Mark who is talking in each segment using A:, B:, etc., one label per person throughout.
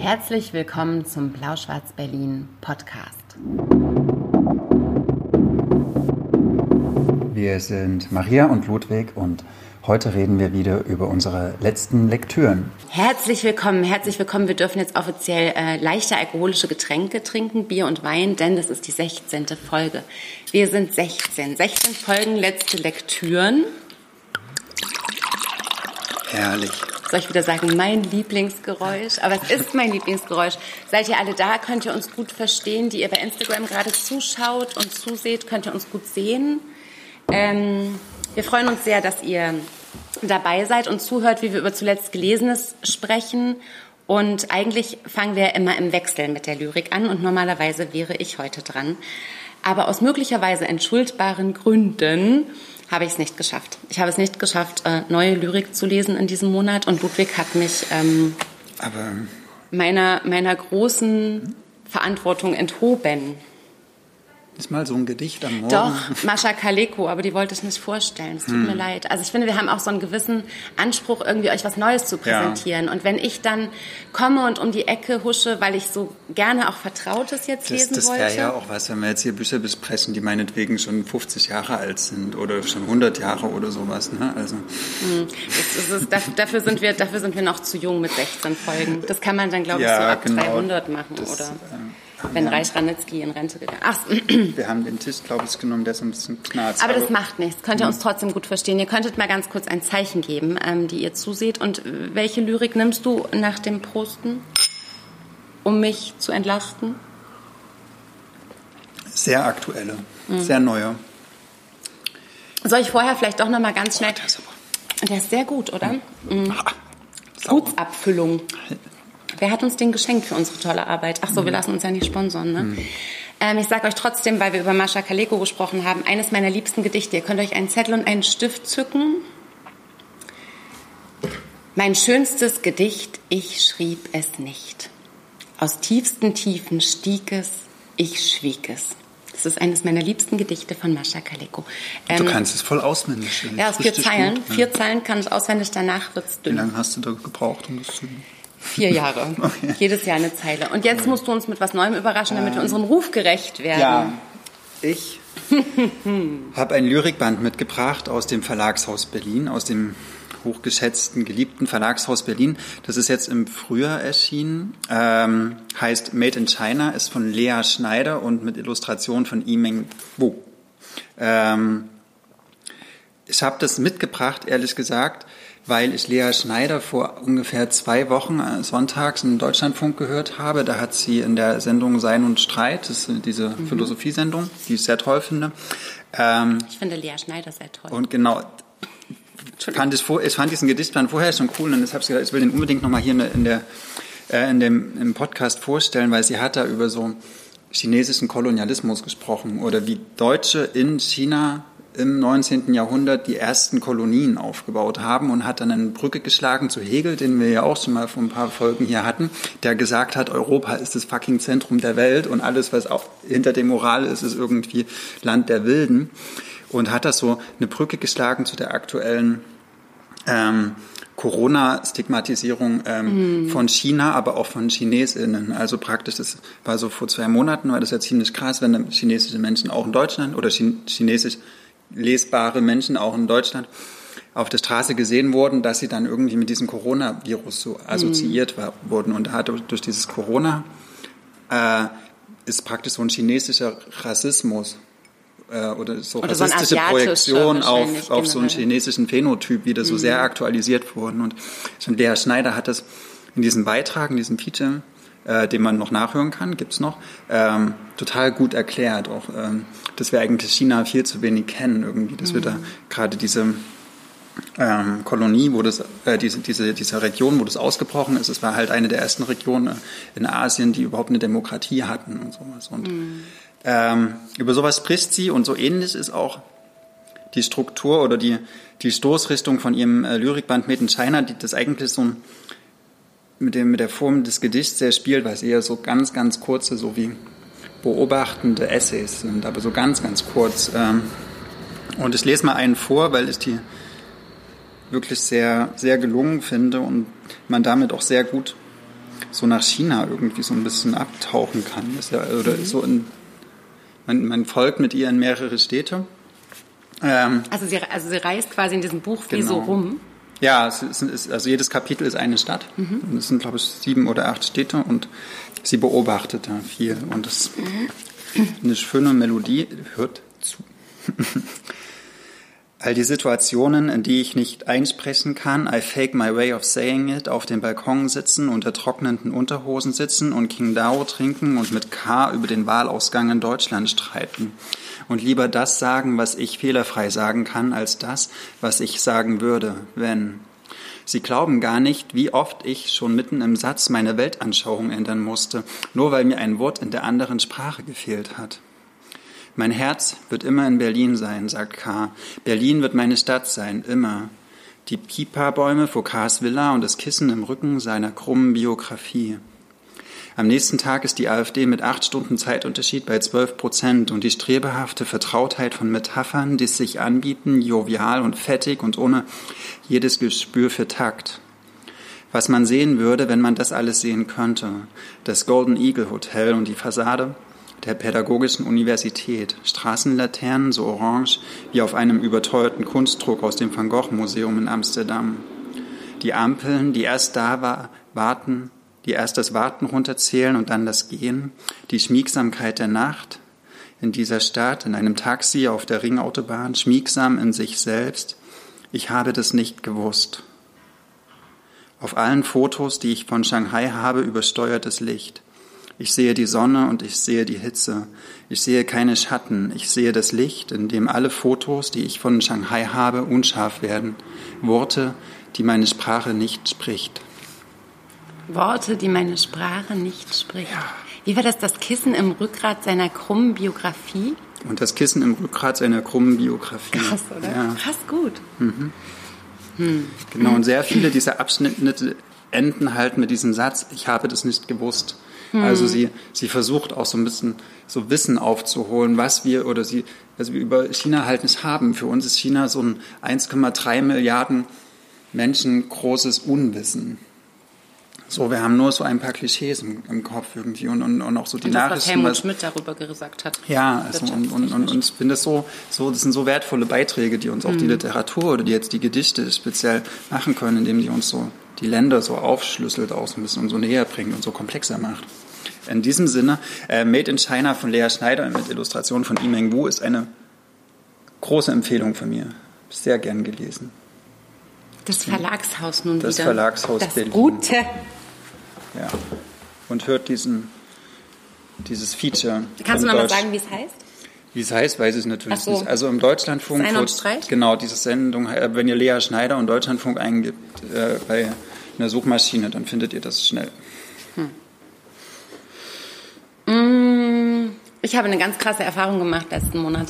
A: Herzlich willkommen zum Blau-Schwarz-Berlin Podcast.
B: Wir sind Maria und Ludwig und heute reden wir wieder über unsere letzten Lektüren.
A: Herzlich willkommen, herzlich willkommen. Wir dürfen jetzt offiziell äh, leichte alkoholische Getränke trinken, Bier und Wein, denn das ist die 16. Folge. Wir sind 16. 16 Folgen, letzte Lektüren.
B: Herrlich.
A: Soll ich wieder sagen, mein Lieblingsgeräusch? Aber es ist mein Lieblingsgeräusch. Seid ihr alle da? Könnt ihr uns gut verstehen? Die ihr bei Instagram gerade zuschaut und zuseht, könnt ihr uns gut sehen. Ähm, wir freuen uns sehr, dass ihr dabei seid und zuhört, wie wir über zuletzt Gelesenes sprechen. Und eigentlich fangen wir immer im Wechsel mit der Lyrik an und normalerweise wäre ich heute dran. Aber aus möglicherweise entschuldbaren Gründen habe ich es nicht geschafft. Ich habe es nicht geschafft, äh, neue Lyrik zu lesen in diesem Monat und Ludwig hat mich ähm, meiner, meiner großen Verantwortung enthoben.
B: Ist mal so ein Gedicht am Morgen.
A: Doch, Mascha Kaleko, aber die wollte ich nicht vorstellen. Es tut hm. mir leid. Also ich finde, wir haben auch so einen gewissen Anspruch, irgendwie euch was Neues zu präsentieren. Ja. Und wenn ich dann komme und um die Ecke husche, weil ich so gerne auch Vertrautes jetzt
B: das,
A: lesen
B: das
A: wollte.
B: Das wäre ja auch was, wenn wir jetzt hier Bücher besprechen, die meinetwegen schon 50 Jahre alt sind oder schon 100 Jahre oder sowas. Ne? Also.
A: Hm. Das, das ist, dafür, sind wir, dafür sind wir noch zu jung mit 16 Folgen. Das kann man dann, glaube ich, ja, so ab genau. 300 machen, das, oder? Ähm wenn ja. Reich Ranitzky in Rente gegangen ist.
B: Wir haben den Tisch, glaube ich, genommen, der ist ein bisschen knarzt.
A: Aber, aber das macht nichts. Könnt ihr uns trotzdem gut verstehen. Ihr könntet mal ganz kurz ein Zeichen geben, ähm, die ihr zuseht. Und welche Lyrik nimmst du nach dem Prosten, um mich zu entlasten?
B: Sehr aktuelle, mhm. sehr neue.
A: Soll ich vorher vielleicht doch noch mal ganz schnell... Oh, der, ist sehr gut, oder? Mhm. Mhm. Gutsabfüllung. Wer hat uns den geschenkt für unsere tolle Arbeit? Ach so, wir lassen uns ja nicht sponsern, ne? Mhm. Ähm, ich sage euch trotzdem, weil wir über Mascha Kaleko gesprochen haben, eines meiner liebsten Gedichte. Ihr könnt euch einen Zettel und einen Stift zücken. Mein schönstes Gedicht, ich schrieb es nicht. Aus tiefsten Tiefen stieg es, ich schwieg es. Das ist eines meiner liebsten Gedichte von Mascha Kaleko.
B: Ähm, du kannst es voll auswendig.
A: Ja, aus vier Zeilen. Gut, Vier Zeilen kann ich auswendig, danach wird es dünn.
B: Wie lange hast du da gebraucht, um das zu üben?
A: Vier Jahre. Okay. Jedes Jahr eine Zeile. Und jetzt musst du uns mit was Neuem überraschen, damit wir unserem Ruf gerecht werden.
B: Ja, ich habe ein Lyrikband mitgebracht aus dem Verlagshaus Berlin, aus dem hochgeschätzten, geliebten Verlagshaus Berlin. Das ist jetzt im Frühjahr erschienen, ähm, heißt Made in China, ist von Lea Schneider und mit Illustration von Yimeng Wu. Ähm, ich habe das mitgebracht, ehrlich gesagt, weil ich Lea Schneider vor ungefähr zwei Wochen äh, sonntags im Deutschlandfunk gehört habe. Da hat sie in der Sendung Sein und Streit, das ist diese mhm. Philosophiesendung, die ich sehr toll finde.
A: Ähm, ich finde Lea Schneider sehr toll.
B: Und genau, fand ich, ich fand diesen Gedichtplan vorher schon cool und deshalb gesagt, ich will den unbedingt nochmal hier in, der, äh, in dem, im Podcast vorstellen, weil sie hat da über so chinesischen Kolonialismus gesprochen oder wie Deutsche in China im 19. Jahrhundert die ersten Kolonien aufgebaut haben und hat dann eine Brücke geschlagen zu Hegel, den wir ja auch schon mal vor ein paar Folgen hier hatten, der gesagt hat, Europa ist das fucking Zentrum der Welt und alles, was auch hinter dem Moral ist, ist irgendwie Land der Wilden. Und hat das so eine Brücke geschlagen zu der aktuellen ähm, Corona-Stigmatisierung ähm, mhm. von China, aber auch von ChinesInnen. Also praktisch, das war so vor zwei Monaten, war das ja ziemlich krass, wenn chinesische Menschen auch in Deutschland oder chinesisch lesbare Menschen auch in Deutschland auf der Straße gesehen wurden, dass sie dann irgendwie mit diesem Coronavirus so assoziiert mhm. wurden. Und durch dieses Corona äh, ist praktisch so ein chinesischer Rassismus äh, oder so oder rassistische so Projektion auf, auf so einen chinesischen Phänotyp wieder so mhm. sehr aktualisiert wurden. Und schon Lea Schneider hat das in diesem Beitrag, in diesem Feature äh, den man noch nachhören kann, gibt's noch, ähm, total gut erklärt. Auch, ähm, dass wir eigentlich China viel zu wenig kennen irgendwie, dass mhm. wir da mhm. gerade diese ähm, Kolonie, wo das, äh, diese, diese, diese Region, wo das ausgebrochen ist, es war halt eine der ersten Regionen in Asien, die überhaupt eine Demokratie hatten und sowas. Und mhm. ähm, über sowas spricht sie und so ähnlich ist auch die Struktur oder die, die Stoßrichtung von ihrem äh, Lyrikband Made in China, die das eigentlich so ein mit, dem, mit der Form des Gedichts sehr spielt, weil es eher so ganz, ganz kurze, so wie beobachtende Essays sind, aber so ganz, ganz kurz. Ähm, und ich lese mal einen vor, weil ich die wirklich sehr, sehr gelungen finde und man damit auch sehr gut so nach China irgendwie so ein bisschen abtauchen kann. Das ja, oder mhm. so in, man, man folgt mit ihr in mehrere Städte.
A: Ähm, also, sie, also sie reist quasi in diesem Buch genau. wie so genau. rum.
B: Ja, es ist, also jedes Kapitel ist eine Stadt. Mhm. Es sind, glaube ich, sieben oder acht Städte und sie beobachtet da viel. Und es ist mhm. eine schöne Melodie. Hört zu. All die Situationen, in die ich nicht einsprechen kann, I fake my way of saying it, auf dem Balkon sitzen, unter trocknenden Unterhosen sitzen und King Dao trinken und mit K über den Wahlausgang in Deutschland streiten. Und lieber das sagen, was ich fehlerfrei sagen kann, als das, was ich sagen würde, wenn. Sie glauben gar nicht, wie oft ich schon mitten im Satz meine Weltanschauung ändern musste, nur weil mir ein Wort in der anderen Sprache gefehlt hat. Mein Herz wird immer in Berlin sein, sagt K. Berlin wird meine Stadt sein, immer. Die Pipa-Bäume vor K.s Villa und das Kissen im Rücken seiner krummen Biografie. Am nächsten Tag ist die AfD mit acht Stunden Zeitunterschied bei zwölf Prozent und die strebehafte Vertrautheit von Metaphern, die sich anbieten, jovial und fettig und ohne jedes Gespür für Takt. Was man sehen würde, wenn man das alles sehen könnte. Das Golden Eagle Hotel und die Fassade, der Pädagogischen Universität, Straßenlaternen so orange wie auf einem überteuerten Kunstdruck aus dem Van Gogh Museum in Amsterdam. Die Ampeln, die erst da war, warten, die erst das Warten runterzählen und dann das Gehen, die Schmiegsamkeit der Nacht in dieser Stadt, in einem Taxi auf der Ringautobahn, schmiegsam in sich selbst. Ich habe das nicht gewusst. Auf allen Fotos, die ich von Shanghai habe, übersteuertes Licht. Ich sehe die Sonne und ich sehe die Hitze. Ich sehe keine Schatten. Ich sehe das Licht, in dem alle Fotos, die ich von Shanghai habe, unscharf werden. Worte, die meine Sprache nicht spricht.
A: Worte, die meine Sprache nicht spricht. Ja. Wie war das, das Kissen im Rückgrat seiner krummen Biografie?
B: Und das Kissen im Rückgrat seiner krummen Biografie.
A: Krass, oder? Ja. Krass gut. Mhm.
B: Hm. Genau, und sehr viele dieser Abschnitte enden halt mit diesem Satz, ich habe das nicht gewusst. Hm. Also sie, sie versucht auch so ein bisschen so Wissen aufzuholen, was wir oder sie, also wir über China halt nicht haben. Für uns ist China so ein 1,3 Milliarden Menschen großes Unwissen. So, wir haben nur so ein paar Klischees im, im Kopf irgendwie und, und, und auch so die und das, Nachrichten. Was
A: Helmut was, Schmidt darüber gesagt hat.
B: Ja, also und, und, und, und ich finde das so, so, das sind so wertvolle Beiträge, die uns auch die hm. Literatur oder die jetzt die Gedichte speziell machen können, indem die uns so die Länder so aufschlüsselt ein bisschen und so näher bringt und so komplexer macht. In diesem Sinne, äh, Made in China von Lea Schneider mit Illustrationen von Yimeng Wu ist eine große Empfehlung von mir. Sehr gern gelesen.
A: Das Verlagshaus nun
B: das
A: wieder.
B: Das Verlagshaus
A: das Berlin. Gute.
B: Ja. Und hört diesen, dieses Feature.
A: Kannst du nochmal sagen, wie es heißt?
B: Wie es heißt, weiß ich natürlich so. nicht. Also im Deutschlandfunk.
A: Sein und Streit?
B: Genau, diese Sendung, äh, wenn ihr Lea Schneider und Deutschlandfunk eingibt äh, bei einer Suchmaschine, dann findet ihr das schnell.
A: Hm. Mm, ich habe eine ganz krasse Erfahrung gemacht letzten Monat.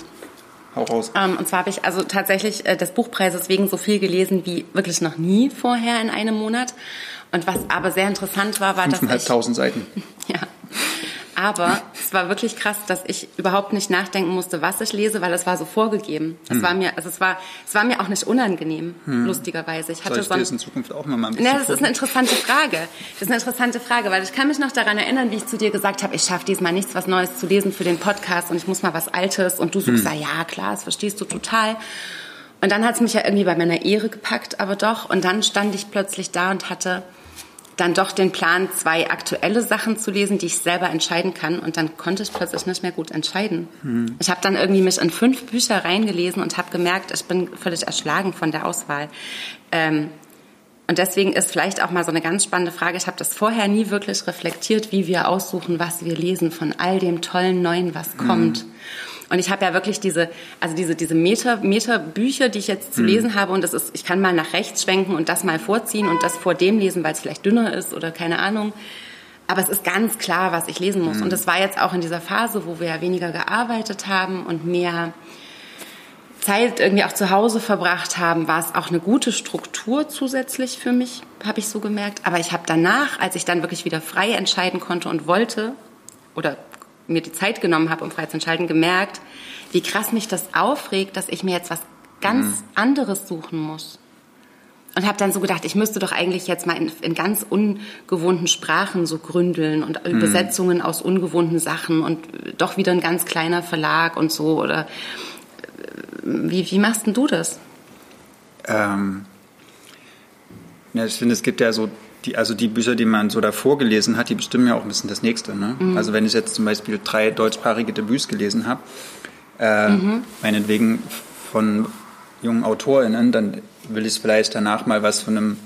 B: Hau raus.
A: Ähm, und zwar habe ich also tatsächlich äh, des Buchpreises wegen so viel gelesen wie wirklich noch nie vorher in einem Monat. Und was aber sehr interessant war, war, dass ich...
B: Seiten.
A: Ja. Aber es war wirklich krass, dass ich überhaupt nicht nachdenken musste, was ich lese, weil es war so vorgegeben. Es hm. war mir, also es war, es war mir auch nicht unangenehm, hm. lustigerweise.
B: Ich hatte Soll ich so ein, das in Zukunft auch mal ein bisschen
A: Ja, das ist eine interessante Frage. Das ist eine interessante Frage, weil ich kann mich noch daran erinnern, wie ich zu dir gesagt habe, ich schaffe diesmal nichts, was Neues zu lesen für den Podcast und ich muss mal was Altes und du suchst hm. da, ja klar, das verstehst du total. Und dann hat es mich ja irgendwie bei meiner Ehre gepackt, aber doch. Und dann stand ich plötzlich da und hatte dann doch den Plan, zwei aktuelle Sachen zu lesen, die ich selber entscheiden kann. Und dann konnte ich plötzlich nicht mehr gut entscheiden. Hm. Ich habe dann irgendwie mich in fünf Bücher reingelesen und habe gemerkt, ich bin völlig erschlagen von der Auswahl. Ähm, und deswegen ist vielleicht auch mal so eine ganz spannende Frage. Ich habe das vorher nie wirklich reflektiert, wie wir aussuchen, was wir lesen von all dem tollen Neuen, was kommt. Hm. Und ich habe ja wirklich diese, also diese, diese Meter, Meterbücher, die ich jetzt zu mhm. lesen habe. Und das ist, ich kann mal nach rechts schwenken und das mal vorziehen und das vor dem lesen, weil es vielleicht dünner ist oder keine Ahnung. Aber es ist ganz klar, was ich lesen muss. Mhm. Und das war jetzt auch in dieser Phase, wo wir ja weniger gearbeitet haben und mehr Zeit irgendwie auch zu Hause verbracht haben, war es auch eine gute Struktur zusätzlich für mich, habe ich so gemerkt. Aber ich habe danach, als ich dann wirklich wieder frei entscheiden konnte und wollte oder mir die Zeit genommen habe, um frei zu entscheiden, gemerkt, wie krass mich das aufregt, dass ich mir jetzt was ganz mhm. anderes suchen muss. und habe dann so gedacht, ich müsste doch eigentlich jetzt mal in, in ganz ungewohnten Sprachen so gründeln und mhm. Übersetzungen aus ungewohnten Sachen und doch wieder ein ganz kleiner Verlag und so. Oder wie, wie machst denn du das?
B: Ähm, ja, ich finde, es gibt ja so die, also die Bücher, die man so davor gelesen hat, die bestimmen ja auch ein bisschen das nächste. Ne? Mhm. Also wenn ich jetzt zum Beispiel drei deutschsprachige Debüts gelesen habe, äh, mhm. meinetwegen von jungen AutorInnen, dann will ich vielleicht danach mal was von einem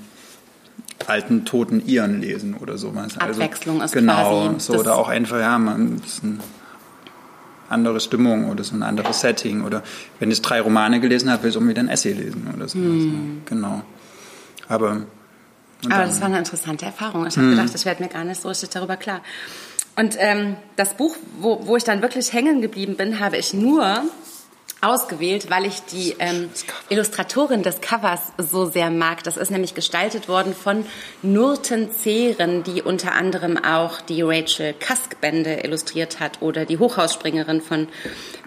B: alten toten Iren lesen oder sowas.
A: Also Abwechslung
B: also, ist genau, quasi. so oder auch einfach ja, mal ein bisschen andere Stimmung oder so ein anderes Setting oder wenn ich drei Romane gelesen habe, will ich auch wieder ein Essay lesen oder so. Hm. Genau. Aber
A: aber das war eine interessante Erfahrung. Ich habe hm. gedacht, ich werde mir gar nicht so richtig darüber klar. Und ähm, das Buch, wo, wo ich dann wirklich hängen geblieben bin, habe ich nur ausgewählt, weil ich die ähm, Illustratorin des Covers so sehr mag. Das ist nämlich gestaltet worden von Nurten Zehren, die unter anderem auch die Rachel Kask-Bände illustriert hat oder die Hochhausspringerin von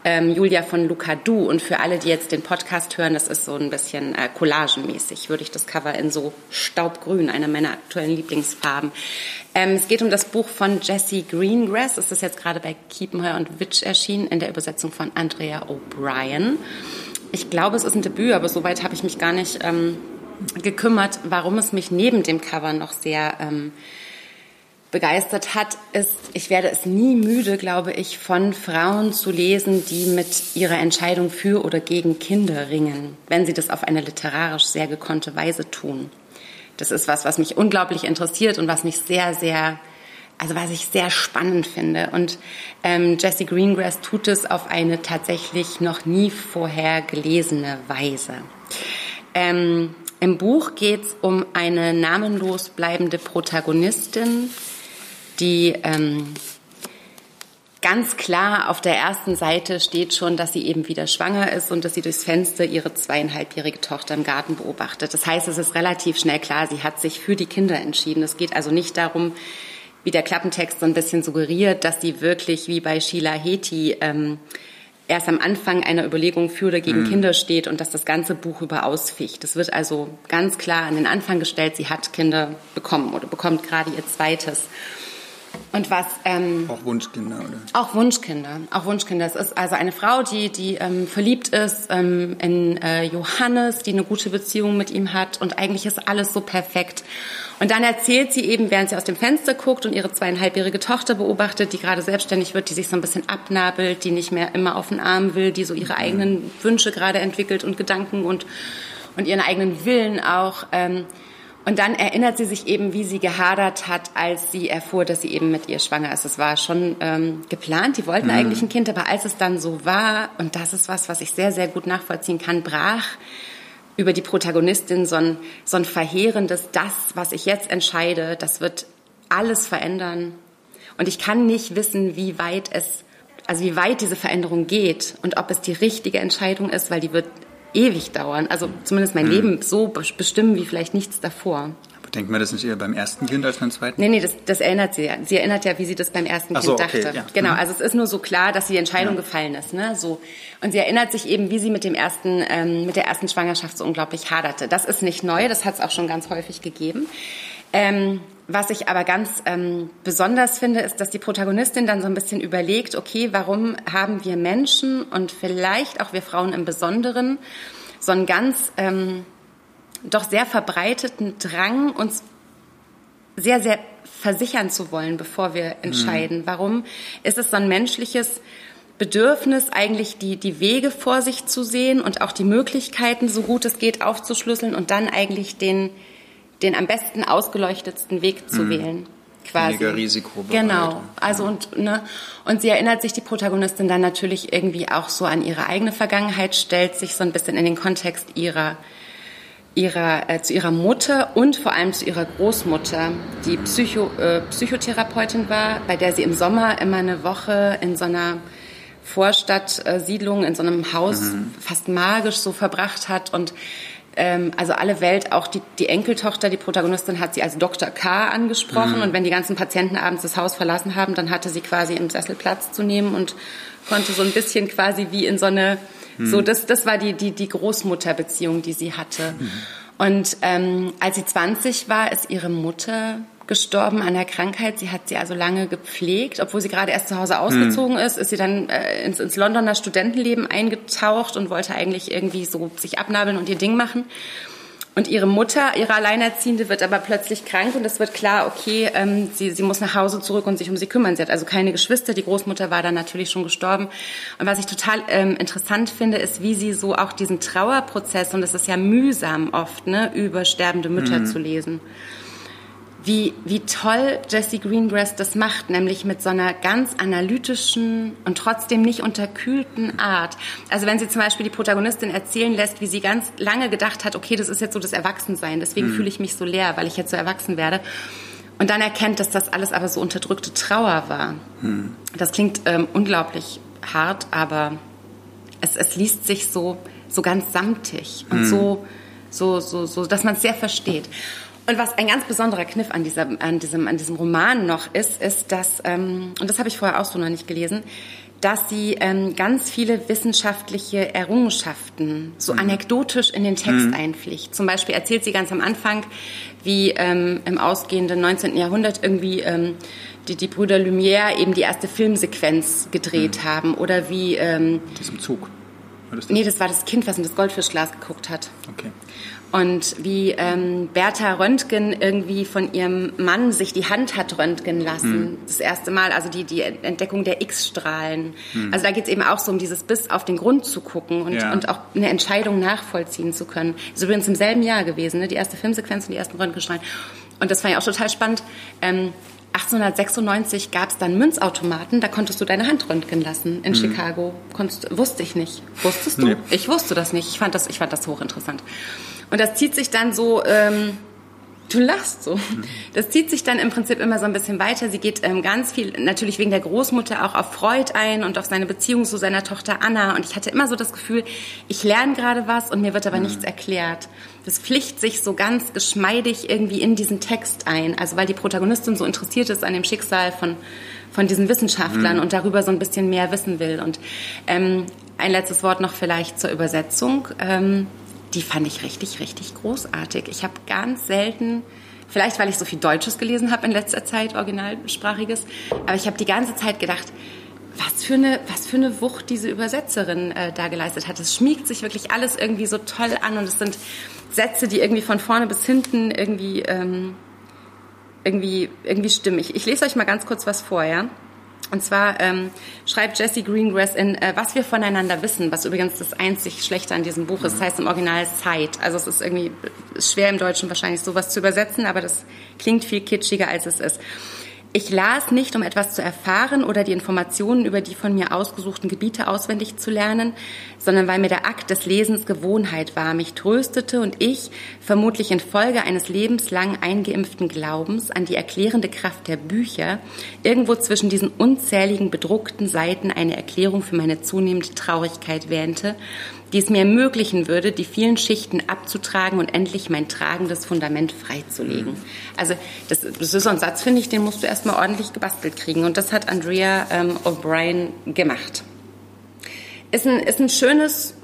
A: ähm, Julia von Lucadou. Und für alle, die jetzt den Podcast hören, das ist so ein bisschen äh, collagenmäßig, würde ich das Cover in so Staubgrün, einer meiner aktuellen Lieblingsfarben. Ähm, es geht um das Buch von Jessie Greengrass. Es ist jetzt gerade bei Kiepenheuer und Witsch erschienen in der Übersetzung von Andrea O'Brien. Ich glaube, es ist ein Debüt, aber soweit habe ich mich gar nicht ähm, gekümmert. Warum es mich neben dem Cover noch sehr ähm, begeistert hat, ist, ich werde es nie müde, glaube ich, von Frauen zu lesen, die mit ihrer Entscheidung für oder gegen Kinder ringen, wenn sie das auf eine literarisch sehr gekonnte Weise tun. Das ist was, was mich unglaublich interessiert und was mich sehr, sehr, also was ich sehr spannend finde. Und ähm, Jesse Greengrass tut es auf eine tatsächlich noch nie vorher gelesene Weise. Ähm, Im Buch geht es um eine namenlos bleibende Protagonistin, die ähm, ganz klar auf der ersten Seite steht schon, dass sie eben wieder schwanger ist und dass sie durchs Fenster ihre zweieinhalbjährige Tochter im Garten beobachtet. Das heißt, es ist relativ schnell klar, sie hat sich für die Kinder entschieden. Es geht also nicht darum, wie der Klappentext so ein bisschen suggeriert, dass sie wirklich wie bei Sheila Heti ähm, erst am Anfang einer Überlegung für oder gegen mhm. Kinder steht und dass das ganze Buch über ausficht. Es wird also ganz klar an den Anfang gestellt, sie hat Kinder bekommen oder bekommt gerade ihr zweites. Und was ähm,
B: auch Wunschkinder oder
A: auch Wunschkinder, auch Wunschkinder. Es ist also eine Frau, die die ähm, verliebt ist ähm, in äh, Johannes, die eine gute Beziehung mit ihm hat und eigentlich ist alles so perfekt. Und dann erzählt sie eben, während sie aus dem Fenster guckt und ihre zweieinhalbjährige Tochter beobachtet, die gerade selbstständig wird, die sich so ein bisschen abnabelt, die nicht mehr immer auf den Arm will, die so ihre mhm. eigenen Wünsche gerade entwickelt und Gedanken und und ihren eigenen Willen auch. Ähm, und dann erinnert sie sich eben, wie sie gehadert hat, als sie erfuhr, dass sie eben mit ihr schwanger ist. Es war schon ähm, geplant, die wollten mhm. eigentlich ein Kind, aber als es dann so war, und das ist was, was ich sehr, sehr gut nachvollziehen kann, brach über die Protagonistin so ein, so ein verheerendes, das, was ich jetzt entscheide, das wird alles verändern. Und ich kann nicht wissen, wie weit es, also wie weit diese Veränderung geht und ob es die richtige Entscheidung ist, weil die wird ewig dauern. Also zumindest mein mhm. Leben so bestimmen wie vielleicht nichts davor.
B: Aber denkt man das nicht eher beim ersten Kind als beim zweiten?
A: Nee, nee, das, das erinnert sie ja. Sie erinnert ja, wie sie das beim ersten Ach Kind so, dachte. Okay, ja. Genau, mhm. also es ist nur so klar, dass die Entscheidung ja. gefallen ist. Ne? So. Und sie erinnert sich eben, wie sie mit, dem ersten, ähm, mit der ersten Schwangerschaft so unglaublich haderte. Das ist nicht neu, das hat es auch schon ganz häufig gegeben. Ähm, was ich aber ganz ähm, besonders finde, ist, dass die Protagonistin dann so ein bisschen überlegt, okay, warum haben wir Menschen und vielleicht auch wir Frauen im Besonderen so einen ganz ähm, doch sehr verbreiteten Drang, uns sehr, sehr versichern zu wollen, bevor wir entscheiden. Mhm. Warum ist es so ein menschliches Bedürfnis, eigentlich die, die Wege vor sich zu sehen und auch die Möglichkeiten, so gut es geht, aufzuschlüsseln und dann eigentlich den, den am besten ausgeleuchtetsten Weg zu mhm. wählen.
B: Quasi. Weniger Risiko.
A: Genau. Also und ne und sie erinnert sich die Protagonistin dann natürlich irgendwie auch so an ihre eigene Vergangenheit, stellt sich so ein bisschen in den Kontext ihrer ihrer äh, zu ihrer Mutter und vor allem zu ihrer Großmutter, die Psycho, äh, Psychotherapeutin war, bei der sie im Sommer immer eine Woche in so einer Vorstadtsiedlung in so einem Haus mhm. fast magisch so verbracht hat und ähm, also alle Welt, auch die, die Enkeltochter, die Protagonistin, hat sie als Dr. K. angesprochen. Mhm. Und wenn die ganzen Patienten abends das Haus verlassen haben, dann hatte sie quasi im Sessel Platz zu nehmen und konnte so ein bisschen quasi wie in so eine, mhm. so das, das war die, die, die Großmutterbeziehung, die sie hatte. Mhm. Und ähm, als sie 20 war, ist ihre Mutter gestorben an der Krankheit. Sie hat sie also lange gepflegt, obwohl sie gerade erst zu Hause ausgezogen mhm. ist, ist sie dann äh, ins, ins Londoner Studentenleben eingetaucht und wollte eigentlich irgendwie so sich abnabeln und ihr Ding machen. Und ihre Mutter, ihre Alleinerziehende, wird aber plötzlich krank und es wird klar, okay, ähm, sie, sie muss nach Hause zurück und sich um sie kümmern. Sie hat also keine Geschwister. Die Großmutter war dann natürlich schon gestorben. Und was ich total ähm, interessant finde, ist, wie sie so auch diesen Trauerprozess, und es ist ja mühsam oft, ne, über sterbende Mütter mhm. zu lesen wie, wie toll Jesse Greengrass das macht, nämlich mit so einer ganz analytischen und trotzdem nicht unterkühlten Art. Also wenn sie zum Beispiel die Protagonistin erzählen lässt, wie sie ganz lange gedacht hat, okay, das ist jetzt so das Erwachsensein, deswegen mhm. fühle ich mich so leer, weil ich jetzt so erwachsen werde. Und dann erkennt, dass das alles aber so unterdrückte Trauer war. Mhm. Das klingt ähm, unglaublich hart, aber es, es liest sich so, so ganz samtig und mhm. so, so, so, so, dass man es sehr versteht. Und was ein ganz besonderer Kniff an, dieser, an, diesem, an diesem Roman noch ist, ist, dass, ähm, und das habe ich vorher auch so noch nicht gelesen, dass sie ähm, ganz viele wissenschaftliche Errungenschaften so mhm. anekdotisch in den Text mhm. einpflicht. Zum Beispiel erzählt sie ganz am Anfang, wie ähm, im ausgehenden 19. Jahrhundert irgendwie ähm, die, die Brüder Lumière eben die erste Filmsequenz gedreht mhm. haben oder wie... Ähm,
B: das im Zug.
A: Das nee, das war das Kind, was in das Goldfischglas geguckt hat.
B: Okay
A: und wie ähm, Bertha Röntgen irgendwie von ihrem Mann sich die Hand hat röntgen lassen. Mhm. Das erste Mal, also die, die Entdeckung der X-Strahlen. Mhm. Also da geht es eben auch so um dieses Biss auf den Grund zu gucken und, ja. und auch eine Entscheidung nachvollziehen zu können. Das ist übrigens im selben Jahr gewesen, ne? die erste Filmsequenz und die ersten Röntgenstrahlen. Und das fand ich auch total spannend. Ähm, 1896 gab es dann Münzautomaten, da konntest du deine Hand röntgen lassen in mhm. Chicago. Konntest, wusste ich nicht. Wusstest du? Nee. Ich wusste das nicht. Ich fand das, ich fand das hochinteressant. Und das zieht sich dann so, ähm, du lachst so. Das zieht sich dann im Prinzip immer so ein bisschen weiter. Sie geht ähm, ganz viel, natürlich wegen der Großmutter, auch auf Freud ein und auf seine Beziehung zu seiner Tochter Anna. Und ich hatte immer so das Gefühl, ich lerne gerade was und mir wird aber mhm. nichts erklärt. Das pflicht sich so ganz geschmeidig irgendwie in diesen Text ein. Also weil die Protagonistin so interessiert ist an dem Schicksal von, von diesen Wissenschaftlern mhm. und darüber so ein bisschen mehr wissen will. Und ähm, ein letztes Wort noch vielleicht zur Übersetzung. Ähm, die fand ich richtig, richtig großartig. Ich habe ganz selten, vielleicht weil ich so viel Deutsches gelesen habe in letzter Zeit, originalsprachiges, aber ich habe die ganze Zeit gedacht, was für eine, was für eine Wucht diese Übersetzerin äh, da geleistet hat. Es schmiegt sich wirklich alles irgendwie so toll an und es sind Sätze, die irgendwie von vorne bis hinten irgendwie, ähm, irgendwie, irgendwie stimmen. Ich, ich lese euch mal ganz kurz was vor, ja? Und zwar ähm, schreibt Jesse Greengrass in äh, Was wir voneinander wissen, was übrigens das einzig Schlechte an diesem Buch ist. Das heißt im Original Zeit. Also es ist irgendwie ist schwer im Deutschen wahrscheinlich sowas zu übersetzen, aber das klingt viel kitschiger, als es ist. Ich las nicht, um etwas zu erfahren oder die Informationen über die von mir ausgesuchten Gebiete auswendig zu lernen, sondern weil mir der Akt des Lesens Gewohnheit war, mich tröstete und ich, vermutlich infolge eines lebenslang eingeimpften Glaubens an die erklärende Kraft der Bücher, irgendwo zwischen diesen unzähligen bedruckten Seiten eine Erklärung für meine zunehmende Traurigkeit wähnte die es mir ermöglichen würde, die vielen Schichten abzutragen und endlich mein tragendes Fundament freizulegen. Mhm. Also das, das ist so ein Satz, finde ich, den musst du erstmal ordentlich gebastelt kriegen. Und das hat Andrea ähm, O'Brien gemacht. Ist ein, ist ein schönes,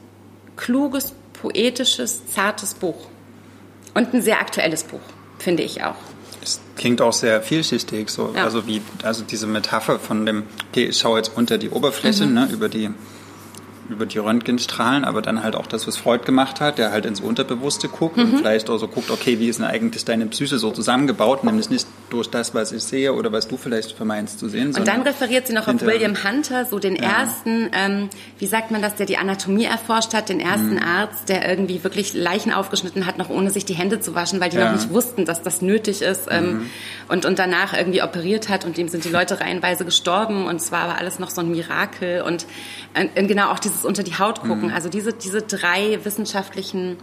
A: kluges, poetisches, zartes Buch. Und ein sehr aktuelles Buch, finde ich auch.
B: Es klingt auch sehr vielschichtig, so, ja. also wie, also diese Metapher von dem, okay, ich schaue jetzt unter die Oberfläche, mhm. ne, über die über die Röntgenstrahlen, aber dann halt auch das, was Freud gemacht hat, der halt ins Unterbewusste guckt mhm. und vielleicht auch so guckt, okay, wie ist denn eigentlich deine Psyche so zusammengebaut, nämlich nicht durch das, was ich sehe oder was du vielleicht vermeinst zu sehen.
A: Und dann referiert sie noch auf William Hunter, so den ja. ersten, ähm, wie sagt man das, der die Anatomie erforscht hat, den ersten mhm. Arzt, der irgendwie wirklich Leichen aufgeschnitten hat, noch ohne sich die Hände zu waschen, weil die ja. noch nicht wussten, dass das nötig ist ähm, mhm. und, und danach irgendwie operiert hat und dem sind die Leute reihenweise gestorben und zwar war alles noch so ein Mirakel und, und äh, genau auch diese dieses unter die Haut gucken. Mhm. Also diese, diese drei wissenschaftlichen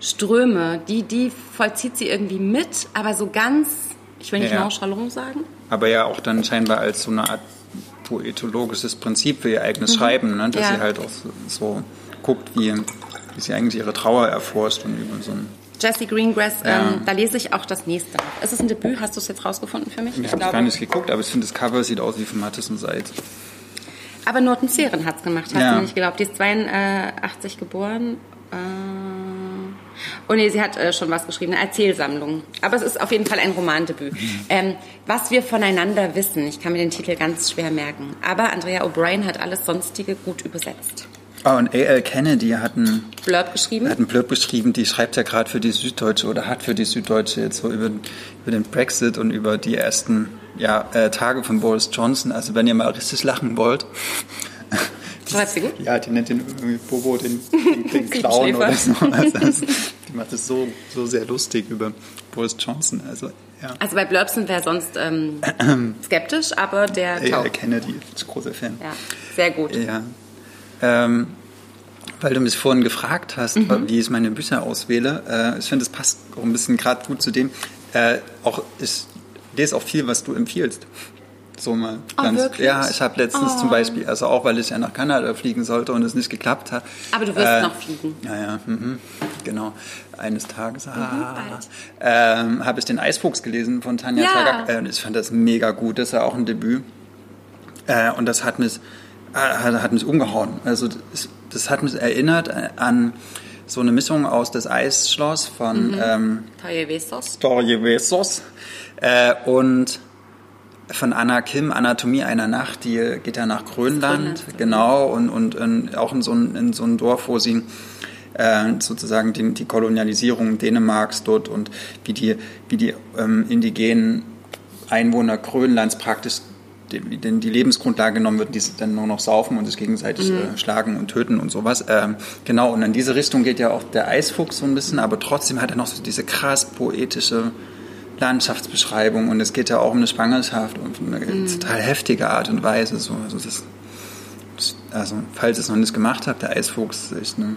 A: Ströme, die, die vollzieht sie irgendwie mit, aber so ganz, ich will nicht ja, nonchalant sagen.
B: Aber ja auch dann scheinbar als so eine Art poetologisches Prinzip für ihr eigenes mhm. Schreiben, ne? dass ja. sie halt auch so, guckt, wie, wie, sie eigentlich ihre Trauer erforscht und über so ein
A: Jesse Greengrass, ja. ähm, da lese ich auch das nächste. Ist es ein Debüt? Hast du es jetzt rausgefunden für mich?
B: Ich, ich habe gar nicht geguckt, aber ich finde, das Cover sieht aus wie von Mattes und Seid.
A: Aber Norton Zeren hat es gemacht, hast ja. du nicht geglaubt. Die ist 82 geboren. Äh, Oh nee, sie hat äh, schon was geschrieben, eine Erzählsammlung. Aber es ist auf jeden Fall ein Romandebüt. Mhm. Ähm, was wir voneinander wissen, ich kann mir den Titel ganz schwer merken. Aber Andrea O'Brien hat alles Sonstige gut übersetzt.
B: Oh, und A.L. Kennedy hat einen
A: Blurb geschrieben.
B: Hat einen Blurb geschrieben, die schreibt ja gerade für die Süddeutsche oder hat für die Süddeutsche jetzt so über, über den Brexit und über die ersten ja, äh, Tage von Boris Johnson. Also wenn ihr mal richtig lachen wollt.
A: Schreibt sie gut?
B: Ja, die nennt den irgendwie Bobo den, den, den Clown oder so. Also, die macht es so, so sehr lustig über Boris Johnson. Also, ja.
A: also bei Blurb sind wir sonst ähm, skeptisch, aber der
B: Ja, Kennedy ist großer Fan.
A: Ja, sehr gut.
B: Ja. Ähm, weil du mich vorhin gefragt hast, mhm. wie ich meine Bücher auswähle. Äh, ich finde, es passt auch ein bisschen gerade gut zu dem. Äh, auch ich lese auch viel, was du empfiehlst. So mal
A: oh, ganz. Wirklich?
B: Ja, ich habe letztens oh. zum Beispiel, also auch weil ich ja nach Kanada fliegen sollte und es nicht geklappt hat.
A: Aber du wirst äh, noch fliegen.
B: Ja, ja, mhm, genau. Eines Tages ah, ähm, habe ich den Eisfuchs gelesen von Tanja ja. Tagak. Äh, und ich fand das mega gut. Das ist ja auch ein Debüt. Äh, und das hat mich, äh, hat mich umgehauen. Also das, das hat mich erinnert an so eine Mischung aus das Eisschloss von mhm. ähm,
A: Torjevesos.
B: Torjevesos äh, und von Anna Kim, Anatomie einer Nacht, die geht ja nach Grönland, Grönland genau, und, und in, auch in so, ein, in so ein Dorf, wo sie äh, sozusagen die, die, Kolonialisierung Dänemarks dort und wie die, wie die ähm, indigenen Einwohner Grönlands praktisch die, die Lebensgrundlage genommen wird, die dann nur noch saufen und sich gegenseitig mhm. äh, schlagen und töten und sowas. Ähm, genau, und in diese Richtung geht ja auch der Eisfuchs so ein bisschen, aber trotzdem hat er noch so diese krass poetische Landschaftsbeschreibung und es geht ja auch um eine Schwangerschaft und eine mhm. total heftige Art und Weise. So. Also, das, also, falls ihr es noch nicht gemacht habt, der Eisfuchs ist eine.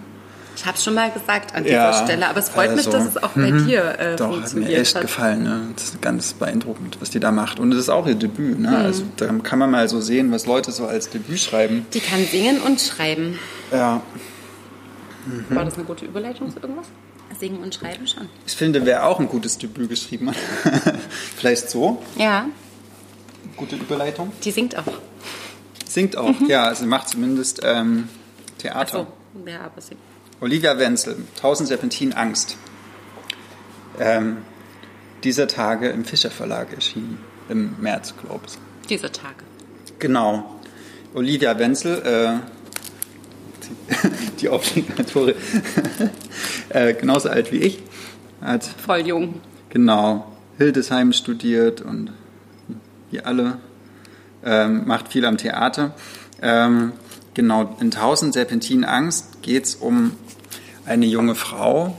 A: Ich habe es schon mal gesagt an dieser ja, Stelle, aber es freut also, mich, dass es auch bei mhm. dir äh,
B: Doch, funktioniert hat. mir echt hat. gefallen. Ne? Das ist ganz beeindruckend, was die da macht. Und es ist auch ihr Debüt. Ne? Mhm. Also, da kann man mal so sehen, was Leute so als Debüt schreiben.
A: Die kann singen und schreiben.
B: Ja.
A: Mhm. War das eine gute Überleitung zu irgendwas? Singen und Schreiben schon.
B: Ich finde, wer auch ein gutes Debüt geschrieben hat. Vielleicht so?
A: Ja.
B: Gute Überleitung.
A: Die singt auch.
B: Singt auch, mhm. ja. Sie macht zumindest ähm, Theater.
A: Ach so. Ja, aber singt.
B: Olivia Wenzel, 1000 Serpentin Angst. Ähm, dieser Tage im Fischer Verlag erschienen. Im März, glaube ich.
A: Diese Tage.
B: Genau. Olivia Wenzel, äh, die Obligatorin, äh, genauso alt wie ich. Hat,
A: Voll jung.
B: Genau. Hildesheim studiert und wie alle. Ähm, macht viel am Theater. Ähm, genau, in Tausend Serpentinen Angst geht es um eine junge Frau,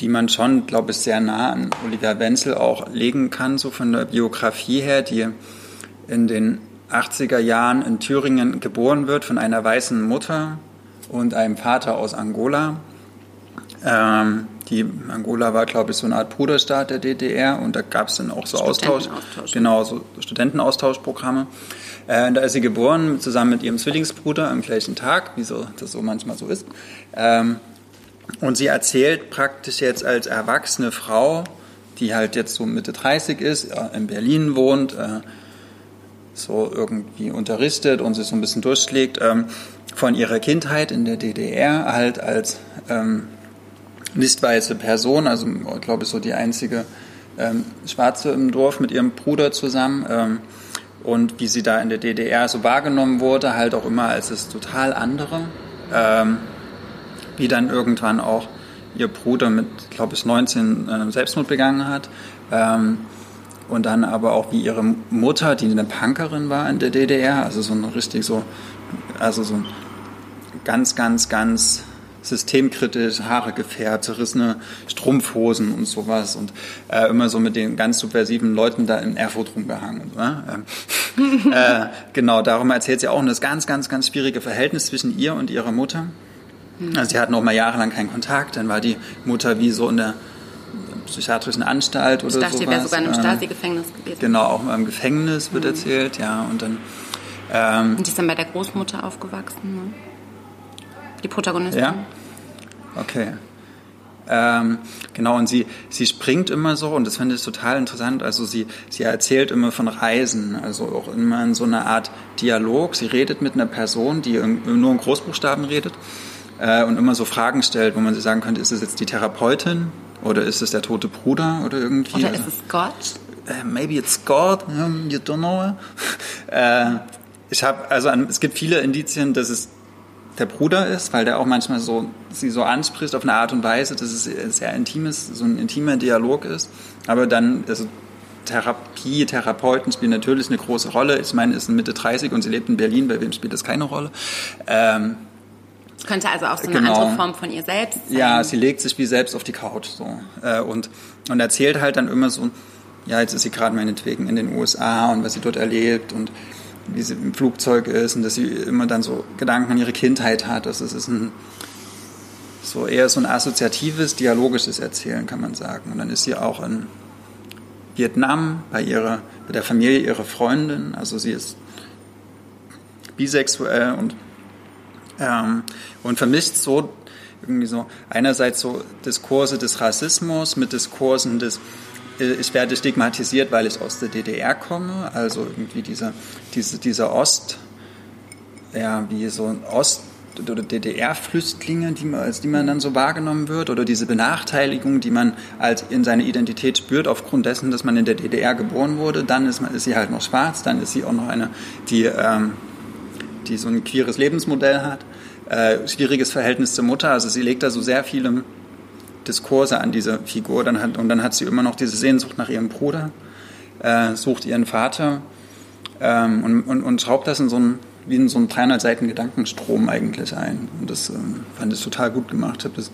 B: die man schon, glaube ich, sehr nah an Olivia Wenzel auch legen kann, so von der Biografie her, die in den 80er Jahren in Thüringen geboren wird von einer weißen Mutter und einem Vater aus Angola. Ähm, die Angola war, glaube ich, so eine Art Bruderstaat der DDR und da gab es dann auch so Austausch, genau, so Studentenaustauschprogramme. Äh, da ist sie geboren, zusammen mit ihrem Zwillingsbruder am gleichen Tag, wie so, das so manchmal so ist. Ähm, und sie erzählt praktisch jetzt als erwachsene Frau, die halt jetzt so Mitte 30 ist, in Berlin wohnt, äh, so irgendwie unterrichtet und sich so ein bisschen durchschlägt, ähm, von ihrer Kindheit in der DDR halt als ähm, weiße Person, also glaube ich so die einzige ähm, Schwarze im Dorf mit ihrem Bruder zusammen ähm, und wie sie da in der DDR so wahrgenommen wurde, halt auch immer als das total andere, ähm, wie dann irgendwann auch ihr Bruder mit, glaube ich, 19 äh, Selbstmord begangen hat. Ähm, und dann aber auch wie ihre Mutter, die eine Punkerin war in der DDR, also so ein richtig so, also so ganz, ganz, ganz systemkritisch, Haare gefärbt, zerrissene Strumpfhosen und sowas und äh, immer so mit den ganz subversiven Leuten da in Erfurt rumgehangen. Ne? Ähm, äh, genau, darum erzählt sie auch und das ganz, ganz, ganz schwierige Verhältnis zwischen ihr und ihrer Mutter. Also sie hatten auch mal jahrelang keinen Kontakt, dann war die Mutter wie so in der psychiatrischen Anstalt oder so. Ich dachte,
A: sowas. wäre sogar in einem ähm, Stasi-Gefängnis gewesen.
B: Genau, auch im Gefängnis wird mhm. erzählt, ja. Und dann. Ähm,
A: und die ist dann bei der Großmutter aufgewachsen, ne? Die Protagonistin.
B: Ja. Okay. Ähm, genau, und sie, sie springt immer so, und das finde ich total interessant. Also, sie, sie erzählt immer von Reisen, also auch immer in so einer Art Dialog. Sie redet mit einer Person, die nur in Großbuchstaben redet. äh, und immer so Fragen stellt, wo man sich sagen könnte, ist es jetzt die Therapeutin oder ist es der tote Bruder oder irgendwie?
A: Oder ist es Gott?
B: Uh, maybe it's God, you don't know. äh, ich habe, also es gibt viele Indizien, dass es der Bruder ist, weil der auch manchmal so sie so anspricht auf eine Art und Weise, dass es sehr intimes, so ein intimer Dialog ist. Aber dann, also Therapie, Therapeuten spielen natürlich eine große Rolle. Ich meine, ist Mitte 30 und sie lebt in Berlin, bei wem spielt das keine Rolle?
A: Ähm, könnte also auch so eine genau. andere Form von ihr selbst
B: sein. Ja, sie legt sich wie selbst auf die Couch so äh, und, und erzählt halt dann immer so, ja, jetzt ist sie gerade meinetwegen in den USA und was sie dort erlebt und wie sie im Flugzeug ist und dass sie immer dann so Gedanken an ihre Kindheit hat. Das ist, ist ein so eher so ein assoziatives, dialogisches Erzählen, kann man sagen. Und dann ist sie auch in Vietnam bei ihrer, bei der Familie ihrer Freundin. Also sie ist bisexuell und, ähm, und vermischt so irgendwie so einerseits so Diskurse des Rassismus mit Diskursen des ich werde stigmatisiert, weil ich aus der DDR komme, also irgendwie dieser, diese, dieser Ost, ja, wie so ein Ost- oder DDR-Flüchtlinge, die man, als die man dann so wahrgenommen wird, oder diese Benachteiligung, die man als in seiner Identität spürt, aufgrund dessen, dass man in der DDR geboren wurde, dann ist, man, ist sie halt noch schwarz, dann ist sie auch noch eine, die, ähm, die so ein queeres Lebensmodell hat, äh, schwieriges Verhältnis zur Mutter, also sie legt da so sehr viele Diskurse an diese Figur. Dann hat, und dann hat sie immer noch diese Sehnsucht nach ihrem Bruder, äh, sucht ihren Vater ähm, und, und, und schraubt das in so einen, wie in so einen 300 Seiten Gedankenstrom eigentlich ein. Und das ähm, fand ich total gut gemacht. Ich habe das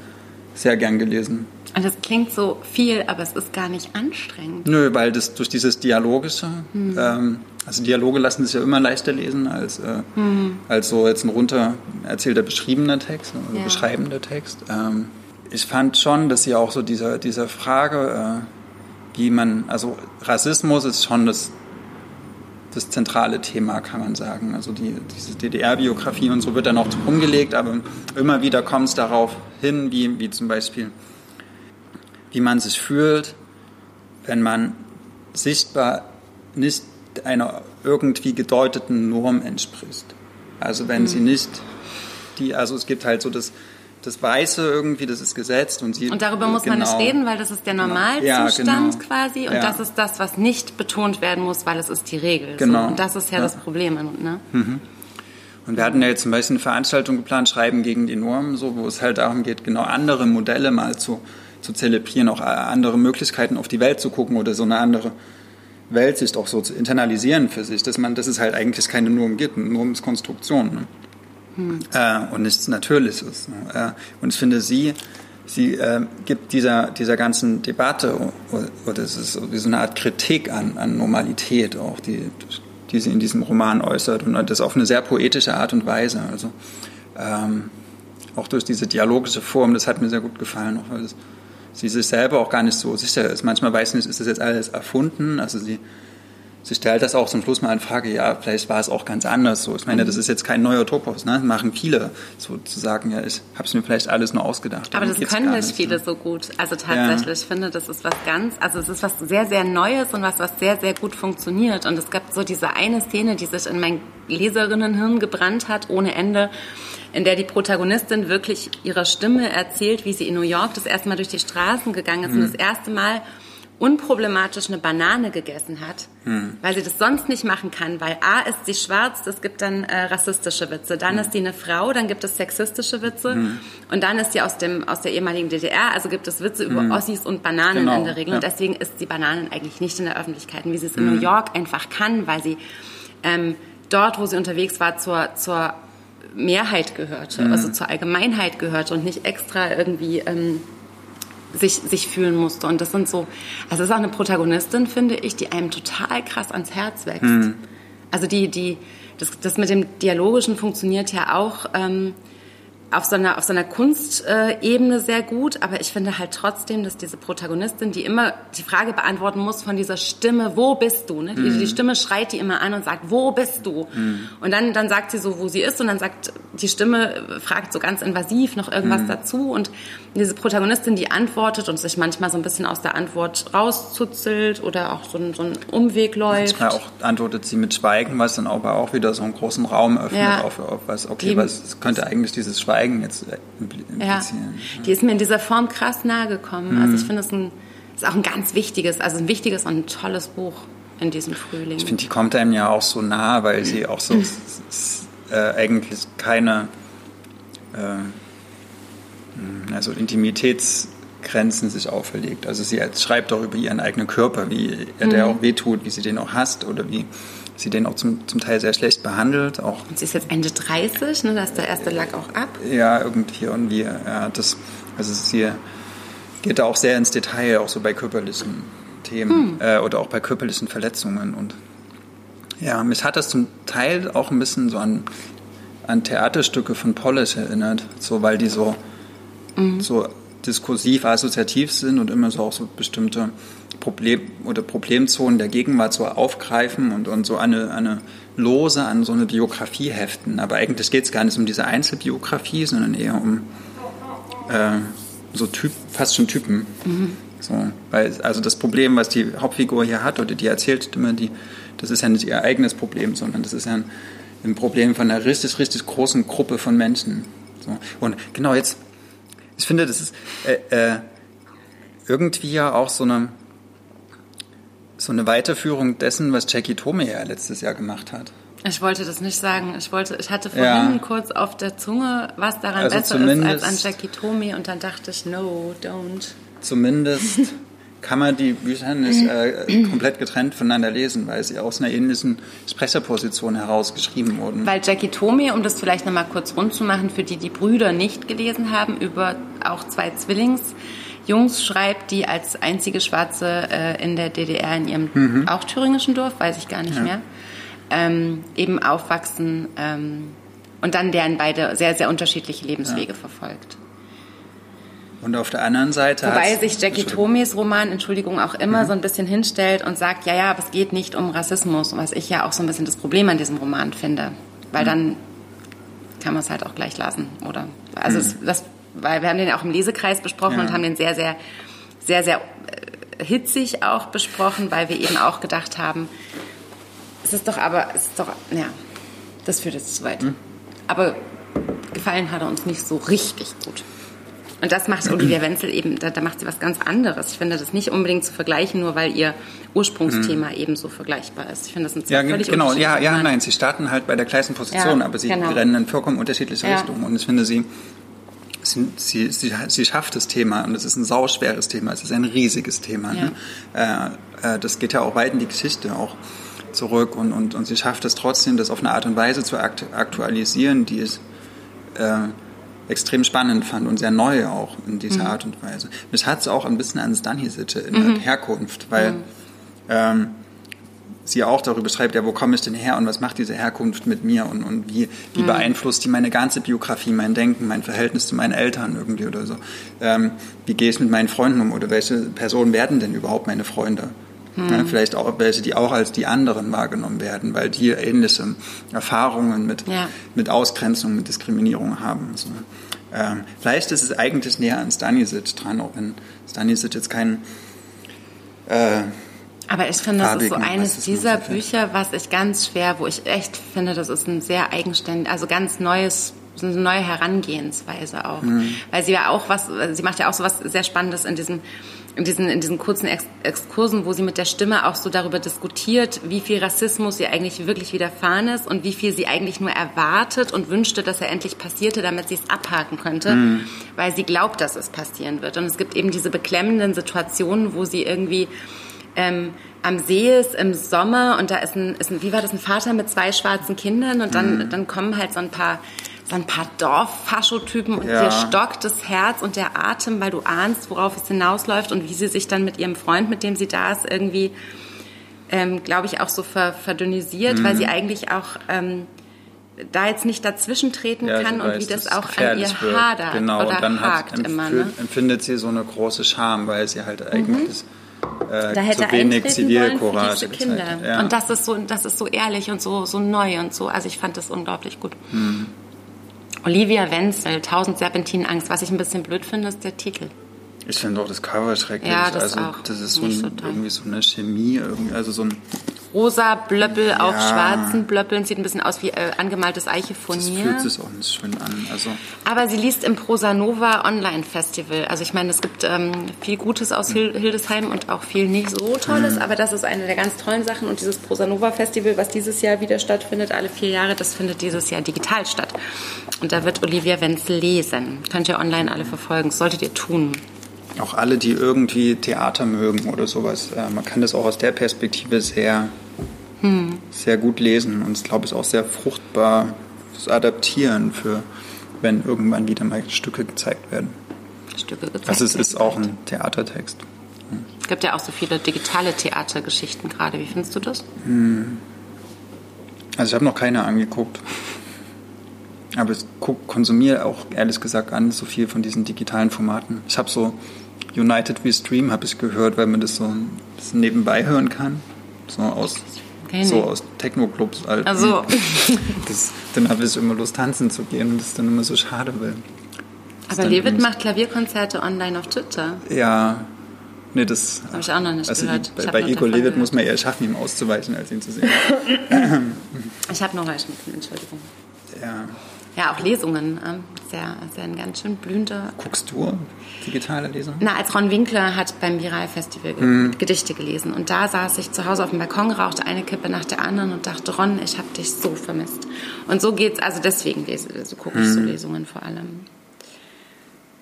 B: sehr gern gelesen.
A: Und das klingt so viel, aber es ist gar nicht anstrengend.
B: Nö, weil das durch dieses Dialogische, hm. ähm, also Dialoge lassen sich ja immer leichter lesen als, äh, hm. als so jetzt ein runter erzählter beschriebener Text oder ja. beschreibender Text. Ähm, ich fand schon, dass sie auch so dieser, dieser Frage, äh, wie man, also Rassismus ist schon das, das zentrale Thema, kann man sagen. Also die, diese DDR-Biografie und so wird dann auch umgelegt, aber immer wieder kommt es darauf hin, wie, wie zum Beispiel, wie man sich fühlt, wenn man sichtbar nicht einer irgendwie gedeuteten Norm entspricht. Also wenn mhm. sie nicht die, also es gibt halt so das das Weiße irgendwie, das ist gesetzt und sie.
A: Und darüber muss genau, man nicht genau. reden, weil das ist der Normalzustand ja, genau. quasi und ja. das ist das, was nicht betont werden muss, weil es ist die Regel. Genau. So. Und das ist ja, ja, das Problem. Ne? Mhm.
B: Und wir hatten ja jetzt zum Beispiel eine Veranstaltung geplant, Schreiben gegen die Normen, so, wo es halt darum geht, genau andere Modelle mal zu, zu zelebrieren, auch andere Möglichkeiten auf die Welt zu gucken oder so eine andere Weltsicht auch so zu internalisieren für sich, dass man, dass es halt eigentlich keine Norm gibt, eine Normskonstruktion. Ne? Hm. äh, und nichts Natürliches. Ne? Und ich finde, sie, sie äh, gibt dieser, dieser ganzen Debatte, oder es ist so eine Art Kritik an, an Normalität auch, die, die sie in diesem Roman äußert und das auf eine sehr poetische Art und Weise. Also ähm, auch durch diese dialogische Form, das hat mir sehr gut gefallen, auch weil das, sie sich selber auch gar nicht so sicher ist. Manchmal weiß nicht, ist das jetzt alles erfunden? Also sie sie stellt das auch zum Schluss mal in Frage, ja, vielleicht war es auch ganz anders so. Ich meine, das ist jetzt kein neuer Topos, ne? machen viele sozusagen, ja, ich habe es mir vielleicht alles nur ausgedacht.
A: Aber das können nicht viele ne? so gut. Also tatsächlich, ja. ich finde, das ist was ganz, also es ist was sehr, sehr Neues und was, was sehr, sehr gut funktioniert. Und es gab so diese eine Szene, die sich in mein Leserinnenhirn gebrannt hat, ohne Ende in der die Protagonistin wirklich ihrer Stimme erzählt, wie sie in New York das erste Mal durch die Straßen gegangen ist mhm. und das erste Mal unproblematisch eine Banane gegessen hat, hm. weil sie das sonst nicht machen kann, weil A ist sie schwarz, das gibt dann äh, rassistische Witze, dann hm. ist sie eine Frau, dann gibt es sexistische Witze hm. und dann ist sie aus dem aus der ehemaligen DDR, also gibt es Witze über hm. Ossis und Bananen genau. in der Regel ja. und deswegen ist die Bananen eigentlich nicht in der Öffentlichkeit, wie sie es in New hm. York einfach kann, weil sie ähm, dort, wo sie unterwegs war, zur zur Mehrheit gehörte, hm. also zur Allgemeinheit gehörte und nicht extra irgendwie ähm, sich, sich fühlen musste. Und das sind so, also es ist auch eine Protagonistin, finde ich, die einem total krass ans Herz wächst. Mhm. Also die, die, das, das mit dem Dialogischen funktioniert ja auch ähm, auf so einer, auf so einer Kunstebene sehr gut, aber ich finde halt trotzdem, dass diese Protagonistin, die immer die Frage beantworten muss von dieser Stimme, wo bist du? Ne? Die, mhm. die Stimme schreit die immer an und sagt, wo bist du? Mhm. Und dann, dann sagt sie so, wo sie ist und dann sagt die Stimme fragt so ganz invasiv noch irgendwas mhm. dazu und diese Protagonistin, die antwortet und sich manchmal so ein bisschen aus der Antwort rauszuzelt oder auch so, ein, so einen Umweg läuft.
B: Manchmal auch antwortet sie mit Schweigen, was dann aber auch wieder so einen großen Raum öffnet ja. auf, auf, was, okay, die, was könnte eigentlich dieses Schweigen jetzt implizieren. Ja.
A: Die ist mir in dieser Form krass nahe gekommen. Mhm. Also ich finde es ist auch ein ganz wichtiges, also ein wichtiges und ein tolles Buch in diesem Frühling.
B: Ich finde, die kommt einem ja auch so nah, weil sie auch so äh, eigentlich keine äh, also Intimitätsgrenzen sich auferlegt. Also sie schreibt auch über ihren eigenen Körper, wie er mhm. der auch wehtut, wie sie den auch hasst oder wie sie den auch zum, zum Teil sehr schlecht behandelt. Auch
A: und sie ist jetzt Ende 30, ne? da ist der erste Lack auch ab.
B: Ja, irgendwie. Und wie er das, also sie geht da auch sehr ins Detail, auch so bei körperlichen Themen mhm. äh, oder auch bei körperlichen Verletzungen. Und ja, mich hat das zum Teil auch ein bisschen so an, an Theaterstücke von Polish erinnert, so weil die so, mhm. so diskursiv, assoziativ sind und immer so auch so bestimmte Problem oder Problemzonen der Gegenwart so aufgreifen und, und so eine, eine Lose an so eine Biografie heften. Aber eigentlich geht es gar nicht um diese Einzelbiografie, sondern eher um äh, so Typ, fast schon Typen. Mhm. So, weil, also das Problem, was die Hauptfigur hier hat oder die erzählt immer, die, das ist ja nicht ihr eigenes Problem, sondern das ist ja ein, ein Problem von einer richtig, richtig großen Gruppe von Menschen. So. Und genau jetzt, ich finde, das ist äh, äh, irgendwie ja auch so eine, so eine Weiterführung dessen, was Jackie Tome ja letztes Jahr gemacht hat.
A: Ich wollte das nicht sagen. Ich wollte, ich hatte vorhin ja. kurz auf der Zunge, was daran also besser ist als an Jackie Tome und dann dachte ich, no, don't
B: zumindest kann man die Bücher nicht äh, komplett getrennt voneinander lesen, weil sie aus einer ähnlichen Sprecherposition heraus geschrieben wurden.
A: Weil Jackie Tome, um das vielleicht nochmal kurz rund zu machen, für die die Brüder nicht gelesen haben, über auch zwei Zwillingsjungs schreibt, die als einzige Schwarze äh, in der DDR in ihrem mhm. auch thüringischen Dorf, weiß ich gar nicht ja. mehr, ähm, eben aufwachsen ähm, und dann deren beide sehr, sehr unterschiedliche Lebenswege ja. verfolgt.
B: Und auf der anderen Seite.
A: Wobei sich Jackie Tomies Roman, Entschuldigung, auch immer mhm. so ein bisschen hinstellt und sagt, ja, ja, aber es geht nicht um Rassismus, was ich ja auch so ein bisschen das Problem an diesem Roman finde. Weil mhm. dann kann man es halt auch gleich lassen, oder? Also, mhm. es, das, weil wir haben den auch im Lesekreis besprochen ja. und haben den sehr, sehr, sehr, sehr äh, hitzig auch besprochen, weil wir eben auch gedacht haben, es ist doch aber, es ist doch, ja, das führt jetzt zu weit. Mhm. Aber gefallen hat er uns nicht so richtig gut. Und das macht Olivia Wenzel eben, da, da, macht sie was ganz anderes. Ich finde das nicht unbedingt zu vergleichen, nur weil ihr Ursprungsthema mhm. eben so vergleichbar ist. Ich finde das ein
B: ja, völlig genau, ja, ja, nein, sie starten halt bei der gleichen Position, ja, aber sie genau. rennen in vollkommen unterschiedliche ja. Richtungen. Und ich finde, sie, sie, sie, sie, sie schafft das Thema und es ist ein sauschweres Thema, es ist ein riesiges Thema. Ne? Äh, äh, das geht ja auch weit in die Geschichte auch zurück und, und, und sie schafft es trotzdem, das auf eine Art und Weise zu aktualisieren, die ist äh, extrem spannend fand und sehr neu auch in dieser mhm. Art und Weise. Mich hat es auch ein bisschen an Stanisic in mhm. Herkunft, weil mhm. ähm, sie auch darüber schreibt, ja, wo komme ich denn her und was macht diese Herkunft mit mir und, und wie, wie mhm. beeinflusst die meine ganze Biografie, mein Denken, mein Verhältnis zu meinen Eltern irgendwie oder so. Ähm, wie gehe ich mit meinen Freunden um oder welche Personen werden denn überhaupt meine Freunde? Hm. Ja, vielleicht auch welche, die auch als die anderen wahrgenommen werden, weil die ähnliche Erfahrungen mit, ja. mit Ausgrenzung, mit Diskriminierung haben. So. Ähm, vielleicht ist es eigentlich näher an Stanisic dran, auch wenn Stanisic jetzt kein
A: äh, aber ich finde, das ist so eines dieser Bücher, was ich ganz schwer, wo ich echt finde, das ist ein sehr eigenständig, also ganz neues, eine neue Herangehensweise auch. Mhm. Weil sie ja auch was, sie macht ja auch so was sehr Spannendes in diesem in diesen, in diesen kurzen Ex Exkursen, wo sie mit der Stimme auch so darüber diskutiert, wie viel Rassismus ihr eigentlich wirklich widerfahren ist und wie viel sie eigentlich nur erwartet und wünschte, dass er endlich passierte, damit sie es abhaken könnte, mhm. weil sie glaubt, dass es passieren wird. Und es gibt eben diese beklemmenden Situationen, wo sie irgendwie ähm, am See ist im Sommer und da ist ein, ist ein, wie war das, ein Vater mit zwei schwarzen Kindern und dann, mhm. dann kommen halt so ein paar so ein paar Dorffaschotypen und ja. dir stockt das Herz und der Atem, weil du ahnst, worauf es hinausläuft und wie sie sich dann mit ihrem Freund, mit dem sie da ist, irgendwie, ähm, glaube ich, auch so ver verdünnisiert, mhm. weil sie eigentlich auch ähm, da jetzt nicht dazwischen treten ja, kann und weiß, wie das auch an ihr wird. hadert
B: genau,
A: oder
B: und dann hakt hat, immer. Ne? empfindet sie so eine große Scham, weil sie halt eigentlich mhm äh, da hätte so wenig Zivilcourage
A: Kinder. Ja. Und das ist so, das ist so ehrlich und so, so neu und so. Also ich fand das unglaublich gut. Hm. Olivia Wenzel, 1000 Serpentinen Angst. Was ich ein bisschen blöd finde, ist der Titel.
B: Ich finde auch das Cover schrecklich.
A: Ja, das
B: also,
A: auch.
B: das ist so, ein,
A: so
B: irgendwie so eine Chemie, irgendwie, also so ein,
A: Rosa Blöppel auf
B: Ja.
A: schwarzen Blöppeln. Sieht ein bisschen aus wie äh, angemaltes
B: das
A: Eichefurnier.
B: fühlt sich auch nicht schön an. Also,
A: Aber sie liest im Prosanova Online Festival. Also ich meine, es gibt ähm, viel Gutes aus Hil Hildesheim und auch viel nicht so Tolles, aber das ist eine der ganz tollen Sachen. Und dieses Prosanova Festival, was dieses Jahr wieder stattfindet, alle vier Jahre, das findet dieses Jahr digital statt. Und da wird Olivia Wenzel lesen. Könnt ihr online alle verfolgen. Das solltet ihr tun.
B: Auch alle, die irgendwie Theater mögen oder sowas, äh, man kann das auch aus der Perspektive sehr, sehr gut lesen und ich glaube, es ist auch sehr fruchtbar zu adaptieren für, wenn irgendwann wieder mal Stücke gezeigt werden.
A: Stücke gezeigt.
B: Also es ist auch ein Theatertext.
A: Es gibt ja auch so viele digitale Theatergeschichten gerade. Wie findest du das?
B: Also ich habe noch keine angeguckt. Aber ich konsumiere auch ehrlich gesagt an so viel von diesen digitalen Formaten. Ich habe so United We Stream habe ich gehört, weil man das so ein bisschen nebenbei hören kann. So aus, so aus Techno-Clubs. Halt.
A: Also,
B: Das, dann habe ich immer Lust tanzen zu gehen und das ist dann immer so schade, weil
A: aber Levit macht Klavierkonzerte online auf Twitter.
B: ja, nee, das
A: Habe ich auch noch nicht
B: also
A: gehört.
B: Bei,
A: hab
B: bei Igor
A: davon
B: Levit muss man eher schaffen, ihm auszuweichen, als ihn zu sehen.
A: Ich habe nur Heuschnupfen, Entschuldigung.
B: ja.
A: Ja, auch Lesungen. Ähm, ist, ja, ist ja ein ganz schön blühender.
B: Guckst du digitale Lesung?
A: Na, als Ron Winkler hat beim Viral Festival
B: Mhm.
A: Gedichte gelesen. Und da saß ich zu Hause auf dem Balkon, rauchte eine Kippe nach der anderen und dachte, Ron, ich habe dich so vermisst. Und so geht's, also deswegen lese, so gucke ich
B: Mhm.
A: so Lesungen vor allem.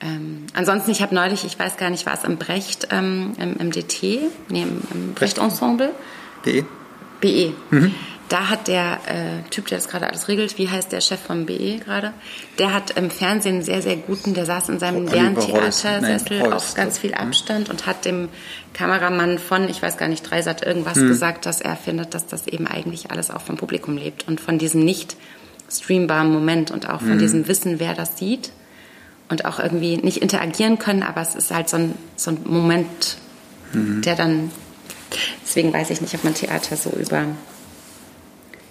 A: Ähm, ansonsten, ich habe neulich, ich weiß gar nicht, war es im Brecht, ähm, im, im DT, nee, im, im Brecht-Ensemble,
B: B?
A: BE. Da hat der äh, Typ, der das gerade alles regelt, wie heißt der Chef vom BE gerade? Der hat im Fernsehen einen sehr, sehr guten, der saß in seinem
B: Nein, Reuss,
A: auf ganz viel
B: ich.
A: Abstand und hat dem Kameramann von, ich weiß gar nicht, Dreisat irgendwas
B: Hm.
A: gesagt, dass er findet, dass das eben eigentlich alles auch vom Publikum lebt und von diesem nicht streambaren Moment und auch von
B: Hm.
A: diesem Wissen, wer das sieht und auch irgendwie nicht interagieren können, aber es ist halt so ein, so ein Moment,
B: Hm.
A: der dann, deswegen weiß ich nicht, ob man Theater so über,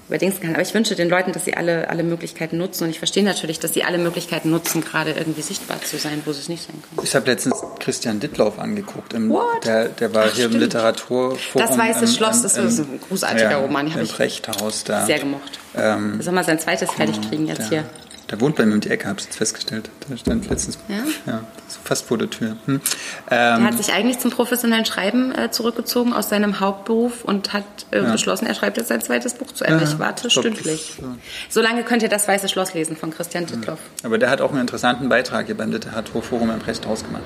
A: überdings kann. Aber ich wünsche den Leuten, dass sie alle, alle Möglichkeiten nutzen und ich verstehe natürlich, dass sie alle Möglichkeiten nutzen, gerade irgendwie sichtbar zu sein, wo sie es nicht sein können.
B: Ich habe letztens Christian Dittlauf angeguckt. Im,
A: What?
B: Der, der war
A: Ach,
B: hier im
A: stimmt.
B: Literaturforum.
A: Das Weiße
B: im-
A: Schloss,
B: im-
A: das
B: im-
A: ist ein großartiger
B: ja,
A: Roman,
B: Im Brechthaus da.
A: Sehr gemocht.
B: Ähm,
A: Soll mal sein zweites fertig kriegen jetzt
B: der,
A: hier.
B: Der wohnt bei mir um die Ecke, habe ich jetzt festgestellt. Der stand letztens.
A: Ja?
B: Ja, fast vor der Tür. Hm.
A: Er
B: Ähm,
A: hat sich eigentlich zum professionellen Schreiben äh, zurückgezogen aus seinem Hauptberuf und hat äh, beschlossen, er schreibt jetzt sein zweites Buch zu Ende.
B: Ja,
A: ich warte
B: glaub,
A: stündlich.
B: ja.
A: Solange könnt ihr das Weiße Schloss lesen von Christian Dittloff.
B: aber der hat auch einen interessanten Beitrag hier beim Literaturforum im Brechthaus gemacht.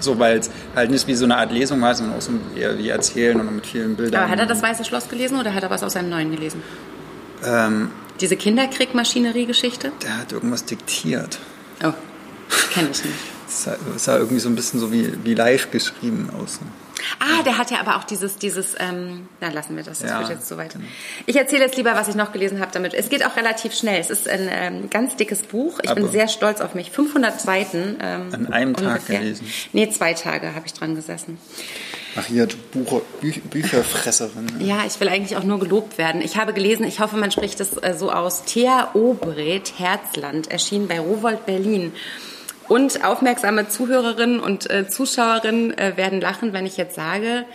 B: So, weil es halt nicht wie so eine Art Lesung war, sondern auch so eher wie Erzählen und mit vielen Bildern.
A: Aber hat er das Weiße Schloss gelesen oder hat er was aus seinem Neuen gelesen?
B: Ähm,
A: Diese Kinderkriegmaschinerie-Geschichte?
B: der hat irgendwas diktiert.
A: Oh, kenne ich nicht.
B: Es sah, irgendwie so ein bisschen so wie, wie live geschrieben aus.
A: Ah, der hat ja aber auch dieses, dieses, ähm, na lassen wir das, das
B: Ja,
A: wird jetzt zu weit.
B: genau.
A: Ich erzähle jetzt lieber, was ich noch gelesen habe damit. Es geht auch relativ schnell. Es ist ein ähm, ganz dickes Buch. Ich bin
B: Aber-
A: sehr stolz auf mich. 500 Seiten. Ähm,
B: An einem Tag
A: ungefähr.
B: gelesen?
A: Nee, zwei Tage habe ich dran gesessen.
B: Ach du Bucher, Bü Bücherfresserin.
A: Ja, ich will eigentlich auch nur gelobt werden. Ich habe gelesen, ich hoffe, man spricht es äh, so aus, Thea Obret, Herzland, erschien bei Rowold Berlin. Und aufmerksame Zuhörerinnen und äh, Zuschauerinnen äh, werden lachen, wenn ich jetzt sage,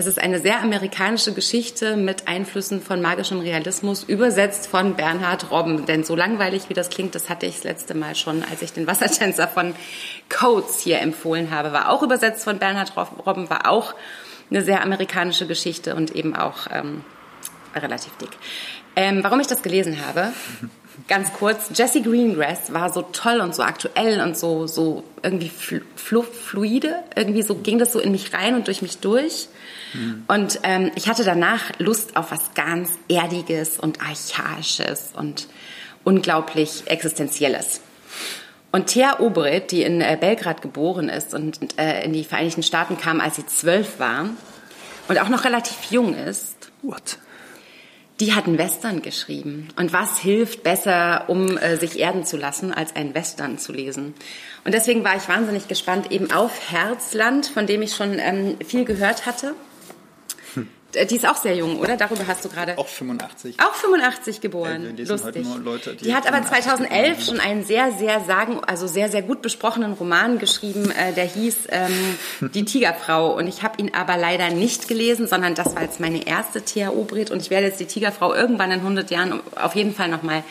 A: es ist eine sehr amerikanische Geschichte mit Einflüssen von magischem Realismus, übersetzt von Bernhard Robben. Denn so langweilig wie das klingt, das hatte ich das letzte Mal schon, als ich den Wassertänzer von Coates hier empfohlen habe. War auch übersetzt von Bernhard Robben, war auch eine sehr amerikanische Geschichte und eben auch ähm, relativ dick. Ähm, warum ich das gelesen habe, ganz kurz, Jesse Greengrass war so toll und so aktuell und so, so irgendwie flu flu fluide. Irgendwie so ging das so in mich rein und durch mich durch. Und ähm, ich hatte danach Lust auf was ganz Erdiges und Archaisches und unglaublich Existenzielles. Und Thea Obret, die in äh, Belgrad geboren ist und äh, in die Vereinigten Staaten kam, als sie zwölf war und auch noch relativ jung ist,
B: What?
A: die hat einen Western geschrieben. Und was hilft besser, um äh, sich erden zu lassen, als einen Western zu lesen? Und deswegen war ich wahnsinnig gespannt eben auf Herzland, von dem ich schon ähm, viel gehört hatte. Äh, Die ist auch sehr jung, oder? Darüber hast du gerade.
B: Auch 85.
A: Auch 85 geboren.
B: Heute
A: Lustig.
B: nur Leute, die
A: die hat aber
B: 85
A: 2011
B: geboren
A: schon einen sehr, sehr sagen, also sehr, sehr gut besprochenen Roman geschrieben, äh, der hieß ähm, Die Tigerfrau. Und ich habe ihn aber leider nicht gelesen, sondern das war jetzt meine erste Thea Obrit und ich werde jetzt die Tigerfrau irgendwann in 100 Jahren auf jeden Fall nochmal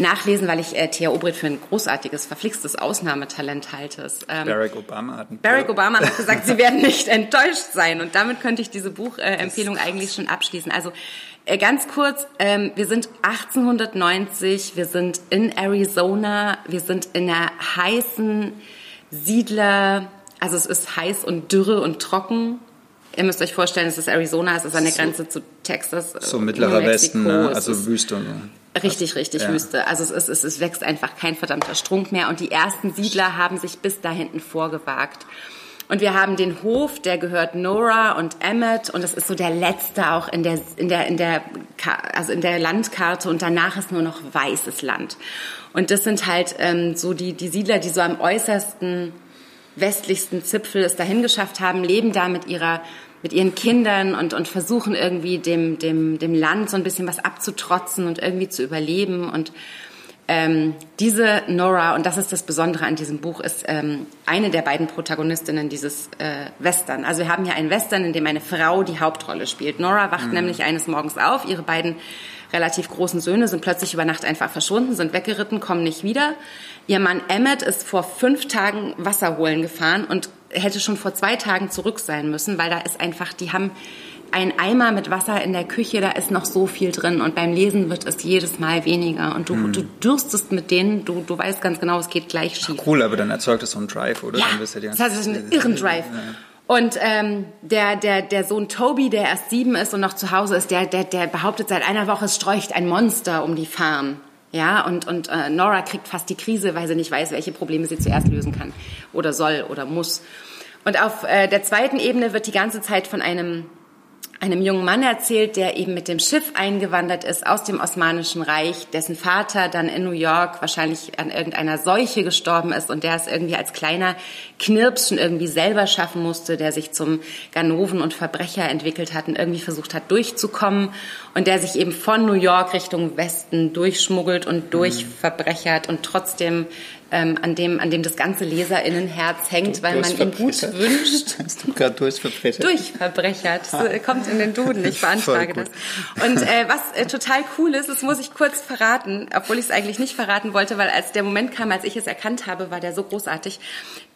A: nachlesen, weil ich äh, Thea Obrit für ein großartiges, verflixtes Ausnahmetalent halte. Ähm,
B: Barack Obama hat
A: Barack Obama hat gesagt, sie werden nicht enttäuscht sein. Und damit könnte ich diese Buchempfehlung eigentlich schon abschließen. Also äh, ganz kurz, ähm, wir sind 1890, wir sind in Arizona, wir sind in einer heißen Siedler, also es ist heiß und dürre und trocken. Ihr müsst euch vorstellen, es ist Arizona, es ist an der Grenze zu Texas.
B: So
A: äh,
B: mittlerer
A: New
B: Westen, ne? also Wüste so.
A: Richtig, richtig
B: Ja.
A: Wüste. Also es, ist, es, es wächst einfach kein verdammter Strunk mehr und die ersten Siedler haben sich bis da hinten vorgewagt. Und wir haben den Hof, der gehört Nora und Emmett und das ist so der letzte auch in der, in der, in der, also in der Landkarte und danach ist nur noch weißes Land. Und das sind halt ähm, so die, die Siedler, die so am äußersten westlichsten Zipfel es dahin geschafft haben, leben da mit ihrer mit ihren Kindern und, und versuchen irgendwie dem, dem, dem Land so ein bisschen was abzutrotzen und irgendwie zu überleben. Und ähm, diese Nora, und das ist das Besondere an diesem Buch, ist ähm, eine der beiden Protagonistinnen dieses äh, Western. Also wir haben hier einen Western, in dem eine Frau die Hauptrolle spielt. Nora wacht nämlich eines Morgens auf, ihre beiden relativ großen Söhne sind plötzlich über Nacht einfach verschwunden, sind weggeritten, kommen nicht wieder. Ihr Mann Emmett ist vor fünf Tagen Wasser holen gefahren und hätte schon vor zwei Tagen zurück sein müssen, weil da ist einfach, die haben ein Eimer mit Wasser in der Küche, da ist noch so viel drin und beim Lesen wird es jedes Mal weniger und du, du dürstest mit denen, du, du weißt ganz genau, es geht gleich schief.
B: Cool, aber dann erzeugt es so einen Drive, oder?
A: Ja,
B: Dann bist du die
A: das heißt, es ist ein irren Drive. Und ähm, der, der, der Sohn Toby, der erst sieben ist und noch zu Hause ist, der, der, der behauptet seit einer Woche, es streucht ein Monster um die Farm. Ja, und, und äh, Nora kriegt fast die Krise, weil sie nicht weiß, welche Probleme sie zuerst lösen kann oder soll oder muss. Und auf äh, der zweiten Ebene wird die ganze Zeit von einem einem jungen Mann erzählt, der eben mit dem Schiff eingewandert ist aus dem Osmanischen Reich, dessen Vater dann in New York wahrscheinlich an irgendeiner Seuche gestorben ist und der es irgendwie als kleiner Knirps schon irgendwie selber schaffen musste, der sich zum Ganoven und Verbrecher entwickelt hat und irgendwie versucht hat durchzukommen und der sich eben von New York Richtung Westen durchschmuggelt und durchverbrechert und trotzdem ähm, an dem an dem das ganze Leserinnenherz hängt, weil man ihm gut wünscht.
B: Hast du gerade durchverbrechert?
A: Durchverbrechert. Das äh, kommt in den Duden, ich beantrage das. Und äh, was äh, total cool ist, das muss ich kurz verraten, obwohl ich es eigentlich nicht verraten wollte, weil als der Moment kam, als ich es erkannt habe, war der so großartig.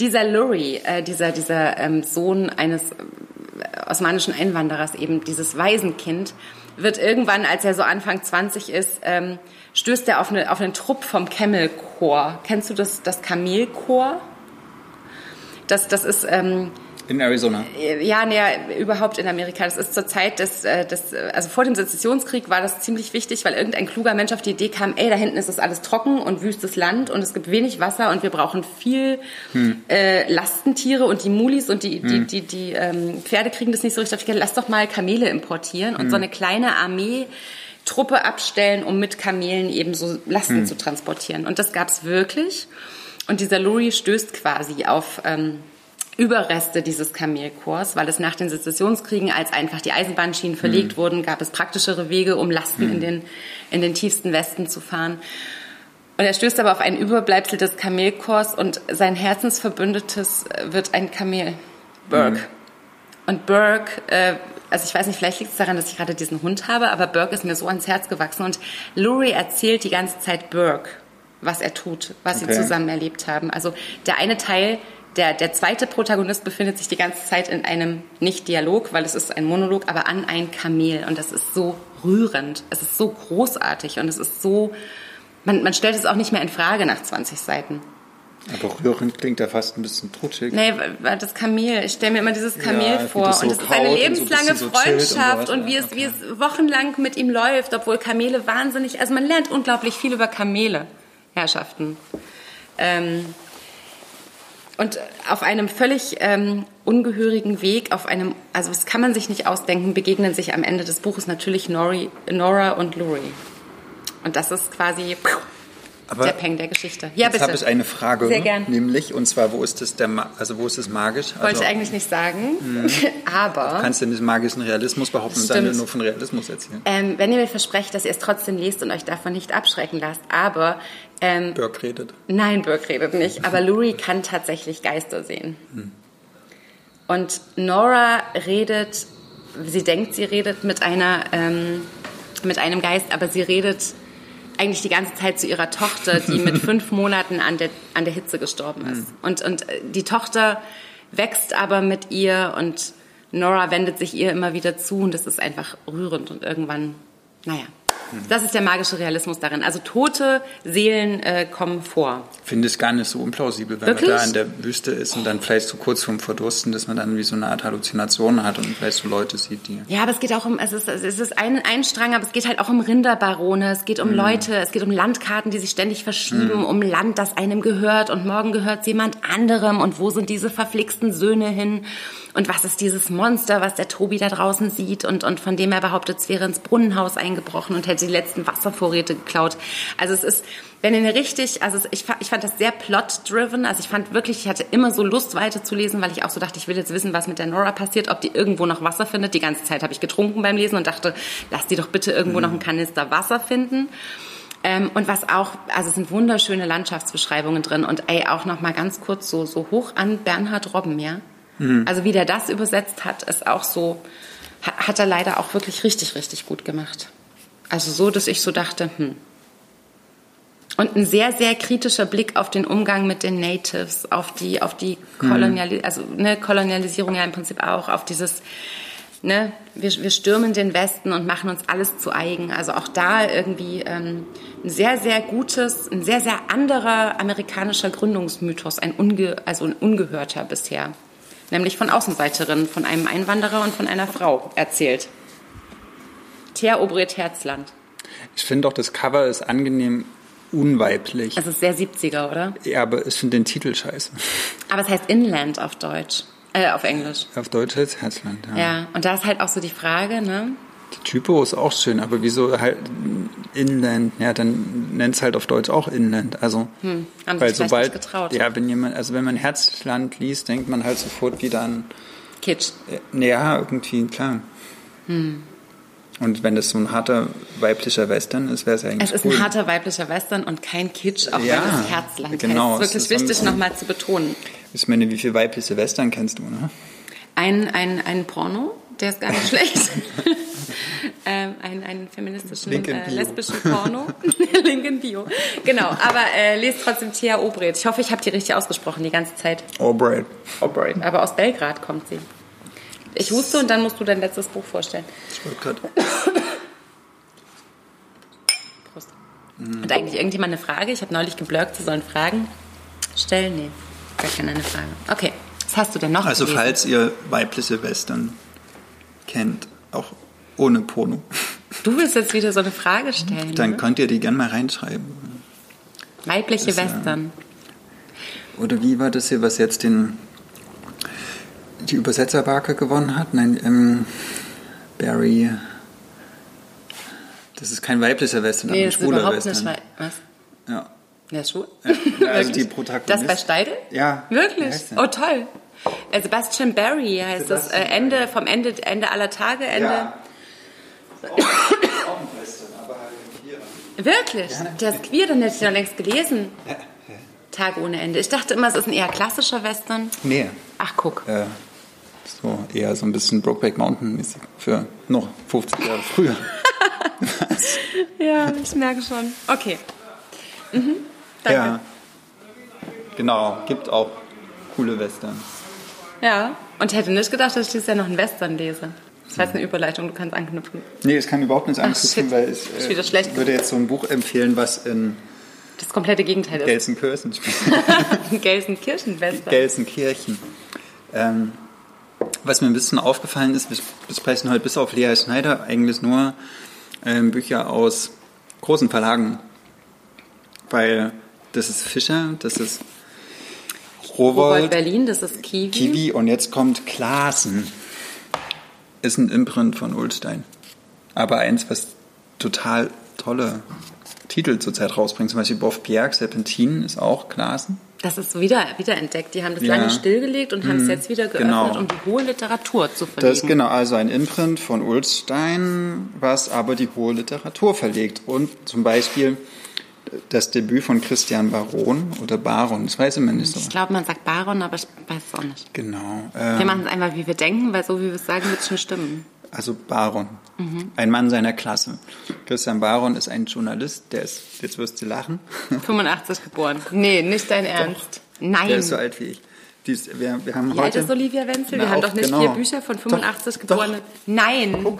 A: Dieser Lurie, äh, dieser, dieser ähm, Sohn eines äh, osmanischen Einwanderers, eben dieses Waisenkind, wird irgendwann, als er so Anfang 20 ist, ähm, stößt er auf, eine, auf einen Trupp vom Camel Corps. Kennst du das, das Kamelchor? Das, das ist... Ähm,
B: In Arizona.
A: ja, nee, überhaupt in Amerika. Das ist zur Zeit des, äh, des, äh, also vor dem Sezessionskrieg war das ziemlich wichtig, weil irgendein kluger Mensch auf die Idee kam, ey, da hinten ist das alles trocken und wüstes Land und es gibt wenig Wasser und wir brauchen viel äh, Lastentiere und die Mulis und die, die, die, die ähm, Pferde kriegen das nicht so richtig. auf die Kette. Lass doch mal Kamele importieren und so eine kleine Armee Truppe abstellen, um mit Kamelen eben so Lasten zu transportieren. Und das gab's wirklich. Und dieser Lurie stößt quasi auf ähm, Überreste dieses Kamelkorps, weil es nach den Sezessionskriegen, als einfach die Eisenbahnschienen verlegt wurden, gab es praktischere Wege, um Lasten in, den, in den tiefsten Westen zu fahren. Und er stößt aber auf ein Überbleibsel des Kamelkorps und sein Herzensverbündetes äh, wird ein Kamel, Burke. Und Burke, äh, also ich weiß nicht, vielleicht liegt es daran, dass ich gerade diesen Hund habe, aber Burke ist mir so ans Herz gewachsen. Und Lurie erzählt die ganze Zeit Burke, was er tut, was
B: Okay.
A: sie zusammen erlebt haben. Also der eine Teil, der, der zweite Protagonist befindet sich die ganze Zeit in einem, nicht Dialog, weil es ist ein Monolog, aber an ein Kamel. Und das ist so rührend, es ist so großartig und es ist so, man, man stellt es auch nicht mehr in Frage nach 20 Seiten.
B: Aber rührend klingt ja fast ein bisschen trutschig.
A: Nee, weil- das Kamel, ich stelle mir immer dieses Kamel
B: Ja,
A: vor
B: das so
A: und es ist eine
B: kaut und so ein
A: lebenslange
B: chillt und
A: Freundschaft
B: so
A: und, wie, es, wie es wochenlang mit ihm läuft, obwohl Kamele wahnsinnig, also man lernt unglaublich viel über Kamele, Herrschaften. Ähm, und auf einem völlig ähm, ungehörigen Weg, auf einem, also das kann man sich nicht ausdenken, begegnen sich am Ende des Buches natürlich Nori, Nora und Lurie. Und das ist quasi
B: Aber
A: der Peng der Geschichte. Ja,
B: Jetzt
A: bitte.
B: habe ich eine Frage,
A: Sehr gern.
B: nämlich, und zwar, wo ist das der, Ma- also wo ist das magisch?
A: Wollte
B: Also,
A: ich eigentlich nicht sagen,
B: Mhm.
A: aber
B: kannst du nicht magischen Realismus behaupten und dann nur von Realismus erzählen?
A: ähm, wenn ihr mir versprecht, dass ihr es trotzdem lest und euch davon nicht abschrecken lasst, aber ähm,
B: Burke redet.
A: Nein, Burke redet nicht. Aber Lurie kann tatsächlich Geister sehen. Und Nora redet, sie denkt, sie redet mit einer, ähm, mit einem Geist, aber sie redet eigentlich die ganze Zeit zu ihrer Tochter, die mit fünf Monaten an der, an der Hitze gestorben ist. Und, und äh, die Tochter wächst aber mit ihr und Nora wendet sich ihr immer wieder zu und das ist einfach rührend und irgendwann, naja. Das ist der magische Realismus darin. Also tote Seelen äh, kommen vor.
B: Finde ich gar nicht so unplausibel, wenn
A: Wirklich?
B: man da in der Wüste ist und dann vielleicht so kurz vorm Verdursten, dass man dann wie so eine Art Halluzination hat und vielleicht so Leute sieht, die.
A: Ja, aber es geht auch um, es ist, es ist ein, ein Strang, aber es geht halt auch um Rinderbarone, es geht um
B: Mhm.
A: Leute, es geht um Landkarten, die sich ständig verschieben, um Land, das einem gehört und morgen gehört es jemand anderem und wo sind diese verflixten Söhne hin und was ist dieses Monster, was der Tobi da draußen sieht und, und von dem er behauptet, es wäre ins Brunnenhaus eingebrochen und hätte die letzten Wasservorräte geklaut. Also es ist, wenn ihr richtig, also ich, ich fand das sehr plot-driven, also ich fand wirklich, ich hatte immer so Lust weiterzulesen, weil ich auch so dachte, ich will jetzt wissen, was mit der Nora passiert, ob die irgendwo noch Wasser findet. Die ganze Zeit habe ich getrunken beim Lesen und dachte, lass die doch bitte irgendwo noch einen Kanister Wasser finden. Ähm, und was auch, also es sind wunderschöne Landschaftsbeschreibungen drin und ey, auch noch mal ganz kurz so, so hoch an Bernhard Robben, ja. Also wie der das übersetzt hat, ist auch so, ha- hat er leider auch wirklich richtig, richtig gut gemacht. Also so, dass ich so dachte, hm. Und ein sehr, sehr kritischer Blick auf den Umgang mit den Natives, auf die, auf die Koloniali also, ne, Kolonialisierung ja im Prinzip auch, auf dieses, ne, wir, wir stürmen den Westen und machen uns alles zu eigen. Also auch da irgendwie ähm, ein sehr, sehr gutes, ein sehr, sehr anderer amerikanischer Gründungsmythos, ein, unge, also ein ungehörter bisher. Nämlich von Außenseiterinnen, von einem Einwanderer und von einer Frau erzählt. Thea Obret Herzland.
B: Ich finde auch, das Cover ist angenehm unweiblich.
A: Das ist sehr 70er, oder?
B: Ja, aber ich finde den Titel scheiße.
A: Aber es heißt Inland auf Deutsch, äh, auf Englisch.
B: Auf Deutsch heißt Herzland, ja.
A: Ja, und da ist halt auch so die Frage, ne?
B: Typo ist auch schön, aber wieso halt Inland? Ja, dann nennt es halt auf Deutsch auch Inland. Also,
A: Hm, haben
B: weil sobald,
A: nicht getraut.
B: ja, wenn jemand, also wenn man Herzland liest, denkt man halt sofort wieder an,
A: Kitsch.
B: äh, ja, irgendwie, klar.
A: Hm.
B: Und wenn das so ein harter weiblicher Western ist, wäre es eigentlich
A: Es ist
B: cool.
A: ein harter weiblicher Western und kein Kitsch, auch
B: Ja,
A: wenn es Herzland
B: genau,
A: heißt.
B: es
A: Wirklich
B: ist ein
A: wichtig nochmal zu betonen.
B: Ich meine, wie viele weibliche Western kennst du, ne?
A: Ein, ein, ein Porno, der ist gar nicht schlecht. Ähm, ein, einen feministischen, äh, lesbischen Porno. Link in Bio. Genau, aber äh, lest trotzdem Thea Obret. Ich hoffe, ich habe die richtig ausgesprochen die ganze Zeit.
B: Albright.
A: Obret. Aber aus Belgrad kommt sie. Ich huste und dann musst du dein letztes Buch vorstellen.
B: Ich wollte gerade.
A: Prost. Hat eigentlich irgendjemand eine Frage? Ich habe neulich geblurkt, sie sollen Fragen stellen. Nee, gar keine eine Frage. Okay, was hast du denn noch?
B: Also,
A: gelesen?
B: falls ihr weibliche Western kennt, auch ohne Porno,
A: Du willst jetzt wieder so eine Frage stellen.
B: dann
A: ne?
B: könnt ihr die gerne mal reinschreiben.
A: Weibliche
B: Das, äh,
A: Western.
B: Oder wie war das hier, was jetzt den die Übersetzerbarke gewonnen hat? Nein, ähm, Barry. Das ist kein weiblicher Western,
A: Nee,
B: aber ein
A: das ist
B: schwuler
A: überhaupt
B: Western.
A: nicht. Was?
B: Ja.
A: Ist schwul?
B: Ja, also die? Protagonistin.
A: Das bei Steidel?
B: Ja.
A: Wirklich? Oh, toll. Äh, Sebastian Barry heißt das. Äh,
B: Sebastian
A: Ende, vom Ende, Ende aller Tage, Ende.
B: Ja. Auch ein Western, aber halt ein Vierer.
A: Wirklich? Der ist queer, dann hätte ich noch längst gelesen. Tage ohne Ende. Ich dachte immer, es ist ein eher klassischer Western.
B: Nee,
A: Ach, guck.
B: äh, so eher so ein bisschen Brokeback Mountain-mäßig für noch 50 Jahre früher.
A: Ja, ich merke schon. Okay. Mhm, danke.
B: Ja. Genau, gibt auch coole Western.
A: Ja, und hätte nicht gedacht, dass ich dieses Jahr noch einen Western lese. Das heißt eine Überleitung, du kannst anknüpfen.
B: Nee, es kann überhaupt nicht anknüpfen,
A: shit.
B: weil ich äh,
A: wieder schlecht.
B: würde jetzt so ein Buch empfehlen, was in
A: Das komplette Gegenteil ist.
B: Gelsenkirchen spielt.
A: Gelsenkirchen-Western.
B: Gelsenkirchen. Ähm, was mir ein bisschen aufgefallen ist, wir besprechen heute bis auf Lea Schneider eigentlich nur ähm, Bücher aus großen Verlagen. Weil das ist Fischer, das ist
A: Rowold
B: Rowold,
A: Berlin, das ist Kiwi.
B: Kiwi und jetzt kommt Klaassen. Ist ein Imprint von Ulstein. Aber eins, was total tolle Titel zurzeit rausbringen. Zum Beispiel Boff Bjerg, Serpentin ist auch Glasen.
A: Das ist wieder, wieder entdeckt. Die haben das
B: Ja.
A: lange stillgelegt und haben es jetzt wieder geöffnet,
B: genau.
A: um die hohe Literatur zu verlegen.
B: Das ist genau, also ein Imprint von Ulstein, was aber die hohe Literatur verlegt. Und zum Beispiel das Debüt von Christian Baron oder Baron, das weiß ich immer nicht so.
A: Ich glaube, man sagt Baron, aber ich weiß es auch nicht.
B: Genau.
A: Wir
B: Ähm,
A: machen es einfach, wie wir denken, weil so wie wir es sagen, wird es schon stimmen.
B: also Baron, ein Mann seiner Klasse. Christian Baron ist ein Journalist, der ist, jetzt wirst du lachen,
A: 85 geboren. Nee, nicht dein Ernst. Nein.
B: der ist so alt wie ich. Die ist, wir, wir haben
A: Wie alt
B: heute...
A: ist Olivia Wenzel?
B: Na,
A: Wir haben doch nicht
B: genau.
A: vier Bücher von 85
B: Doch,
A: geborene. Nein.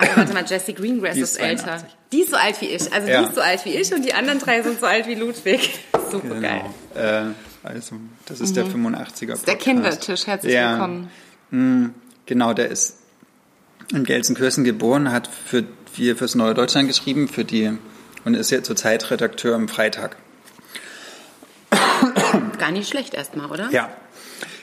A: Aber warte mal, Jessie Greengrass
B: Die
A: ist,
B: ist
A: älter.
B: 82.
A: Die ist so alt wie ich. Also
B: Ja.
A: die ist so alt wie ich und die anderen drei sind so alt wie Ludwig. Super geil.
B: Genau. Äh, also, das ist der 85er
A: Mhm. Der
B: Podcast.
A: Kindertisch, herzlich
B: Ja.
A: willkommen.
B: Genau, der ist in Gelsenkirchen geboren, hat für wir fürs Neue Deutschland geschrieben, für die und ist jetzt zurzeit Redakteur im Freitag.
A: Gar nicht schlecht erstmal, oder?
B: Ja.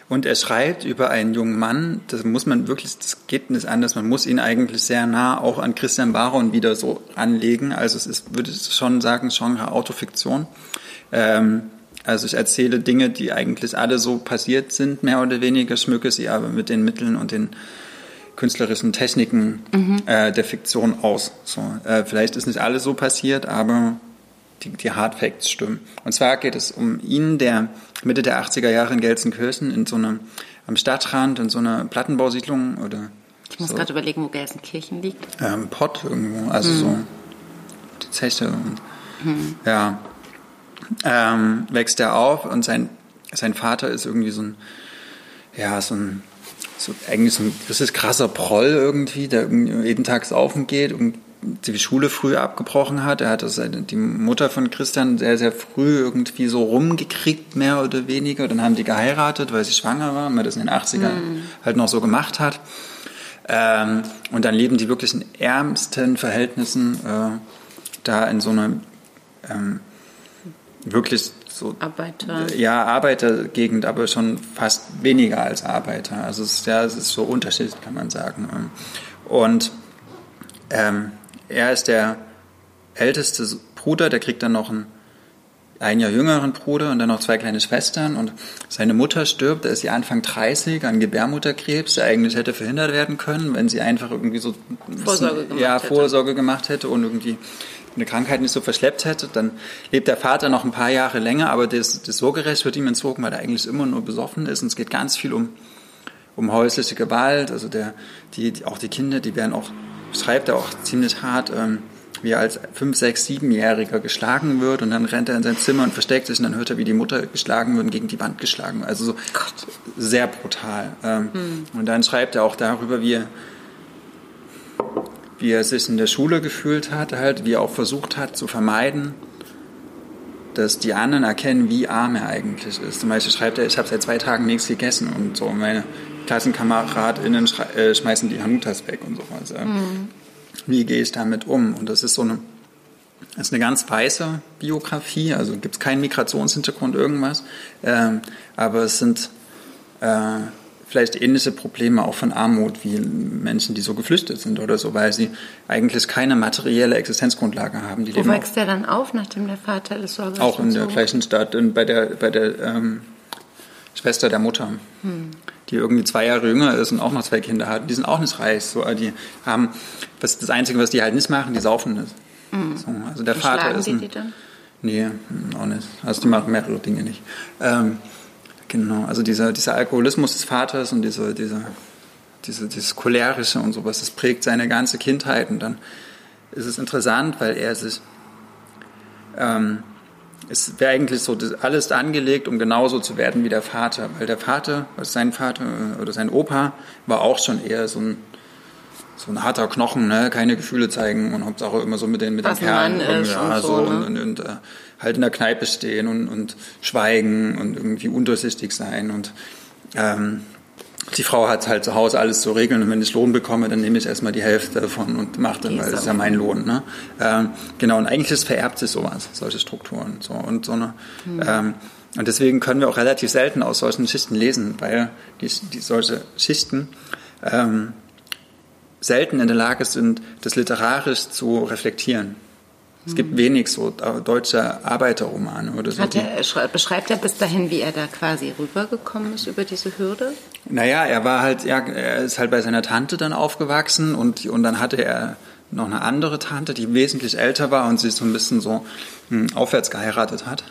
B: Und er schreibt über einen jungen Mann, das muss man wirklich, das geht nicht anders, man muss ihn eigentlich sehr nah auch an Christian Baron wieder so anlegen. Also es ist, würde ich schon sagen, Genre Autofiktion. Ähm, also ich erzähle Dinge, die eigentlich alle so passiert sind, mehr oder weniger, schmücke sie aber mit den Mitteln und den künstlerischen Techniken äh, der Fiktion aus. So, äh, vielleicht ist nicht alles so passiert, aber die, die Hard Facts stimmen. Und zwar geht es um ihn, der Mitte der 80er Jahre in Gelsenkirchen in so einem, am Stadtrand in so einer Plattenbausiedlung oder
A: Ich muss
B: so,
A: gerade überlegen, wo Gelsenkirchen liegt.
B: ähm, Pott irgendwo, also so die Zeche und ja, ähm, wächst er auf und sein, sein Vater ist irgendwie so ein, ja, so ein, so eigentlich so ein, das ist krasser Proll irgendwie, der irgendwie jeden Tag saufen geht und die Schule früh abgebrochen hat. Er hat das, die Mutter von Christian sehr, sehr früh irgendwie so rumgekriegt, mehr oder weniger. Dann haben die geheiratet, weil sie schwanger war, weil das in den 80ern halt noch so gemacht hat. Ähm, und dann leben die wirklich in ärmsten Verhältnissen äh, da in so einer ähm, wirklich so
A: Arbeiter.
B: ja, Arbeitergegend, aber schon fast weniger als Arbeiter. Also es ist, ja, es ist so Unterschied, kann man sagen. Ähm, Und ähm, er ist der älteste Bruder, der kriegt dann noch einen ein Jahr jüngeren Bruder und dann noch zwei kleine Schwestern. Und seine Mutter stirbt, da ist sie Anfang 30 an Gebärmutterkrebs, der eigentlich hätte verhindert werden können, wenn sie einfach irgendwie so
A: Vorsorge
B: bisschen-
A: gemacht
B: ja,
A: hätte.
B: Vorsorge gemacht hätte und irgendwie eine Krankheit nicht so verschleppt hätte, dann lebt der Vater noch ein paar Jahre länger, aber das, das Sorgerecht wird ihm entzogen, weil er eigentlich immer nur besoffen ist. Und es geht ganz viel um, um häusliche Gewalt, also der, die, auch die Kinder, die werden auch, schreibt er auch ziemlich hart, ähm, wie er als 5-, 6-, 7-Jähriger geschlagen wird und dann rennt er in sein Zimmer und versteckt sich und dann hört er, wie die Mutter geschlagen wird und gegen die Wand geschlagen wird. Also so sehr brutal. Ähm, Und dann schreibt er auch darüber, wie er, wie er sich in der Schule gefühlt hat, halt, wie er auch versucht hat zu vermeiden, dass die anderen erkennen, wie arm er eigentlich ist. Zum Beispiel schreibt er, ich habe seit zwei Tagen nichts gegessen und so. Meine KlassenkameradInnen äh, schmeißen die Hanutas weg und sowas. Ähm, Wie gehe ich damit um? Und das ist so eine, das ist eine ganz weiße Biografie, also gibt es keinen Migrationshintergrund, irgendwas. Ähm, aber es sind äh, vielleicht ähnliche Probleme auch von Armut wie Menschen, die so geflüchtet sind oder so, weil sie eigentlich keine materielle Existenzgrundlage haben. Die
A: Wo wächst der dann auf, nachdem der Vater das Sorgerecht
B: auch in der gleichen Stadt, in, bei der, bei der ähm, Schwester der Mutter, die irgendwie zwei Jahre jünger ist und auch noch zwei Kinder hat. Die sind auch nicht reich. So, die haben, was, das Einzige, was die halt nicht machen, die saufen nicht. So, also der
A: Wie
B: Vater ist
A: die
B: ein,
A: die dann?
B: Nee, auch nicht. Also die machen mehrere Dinge nicht. Ähm, genau, also dieser, dieser Alkoholismus des Vaters und diese, diese, diese, dieses Cholerische und sowas, das prägt seine ganze Kindheit. Und dann ist es interessant, weil er sich, ähm, es wäre eigentlich so das alles angelegt, um genauso zu werden wie der Vater. Weil der Vater, also sein Vater äh, oder sein Opa, war auch schon eher so ein, so ein harter Knochen, ne? keine Gefühle zeigen und Hauptsache immer so mit den, mit
A: Was
B: den Kerlen
A: ist
B: ja,
A: und
B: so
A: so, ne?
B: und, und, und äh, halt in der Kneipe stehen und, und schweigen und irgendwie undurchsichtig sein und ähm, die Frau hat halt zu Hause alles zu regeln und wenn ich Lohn bekomme, dann nehme ich erstmal die Hälfte davon und mache dann, weil das ist ja mein Lohn. Ne? Ähm, genau, und eigentlich ist vererbt sich sowas, solche Strukturen. So, und, so eine, ähm, und deswegen können wir auch relativ selten aus solchen Schichten lesen, weil die, die solche Schichten ähm, selten in der Lage sind, das literarisch zu reflektieren. Es gibt wenig so deutsche Arbeiterromane oder so.
A: Er, beschreibt er bis dahin, wie er da quasi rübergekommen ist über diese Hürde?
B: Naja, er war halt, ja, er ist halt bei seiner Tante dann aufgewachsen und, und dann hatte er noch eine andere Tante, die wesentlich älter war und sie so ein bisschen so hm, aufwärts geheiratet hat.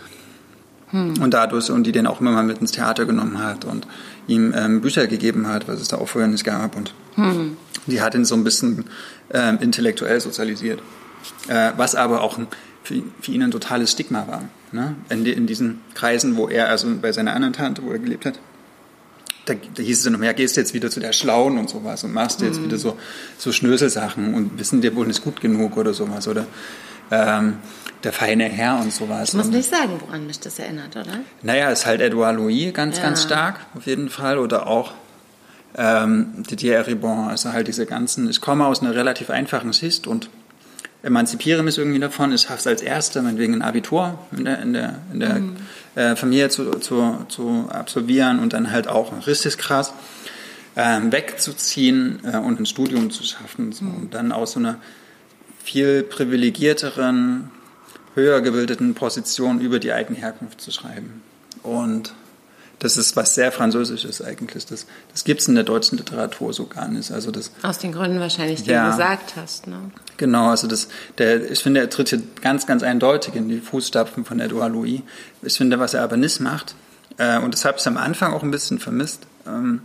B: Hm. Und dadurch, und die den auch immer mal mit ins Theater genommen hat und ihm ähm, Bücher gegeben hat, was es da auch vorher nicht gab. Und hm. die hat ihn so ein bisschen ähm, intellektuell sozialisiert. Äh, was aber auch für, für, ihn ein totales Stigma war. Ne? In, in, diesen Kreisen, wo er, also bei seiner anderen Tante, wo er gelebt hat, da, da hieß es dann immer, ja, gehst jetzt wieder zu der Schlauen und sowas und machst jetzt mhm. wieder so, so Schnöselsachen und wissen dir wohl nicht gut genug oder sowas oder ähm, der feine Herr und sowas.
A: Ich muss nicht sagen, woran mich das erinnert, oder?
B: Naja, ist halt Edouard Louis ganz, ja. ganz stark, auf jeden Fall. Oder auch ähm, Didier Ribon, also halt diese ganzen, ich komme aus einer relativ einfachen Schicht und emanzipiere mich irgendwie davon. Ich schaffe es als Erster, meinetwegen ein Abitur in der, in der, in der mhm. äh, Familie zu, zu, zu absolvieren und dann halt auch richtig krass ähm, wegzuziehen äh, und ein Studium zu schaffen. So. Mhm. Und dann aus so einer viel privilegierteren, höher gebildeten Position über die eigene Herkunft zu schreiben. Und das ist was sehr Französisches eigentlich. Das, das gibt es in der deutschen Literatur so gar nicht. Also das,
A: Aus den Gründen wahrscheinlich, die ja, du gesagt hast. Ne?
B: Genau, also das, der, ich finde, er tritt hier ganz, ganz eindeutig in die Fußstapfen von Edouard Louis. Ich finde, was er aber nicht macht, äh, und das habe ich am Anfang auch ein bisschen vermisst, ähm,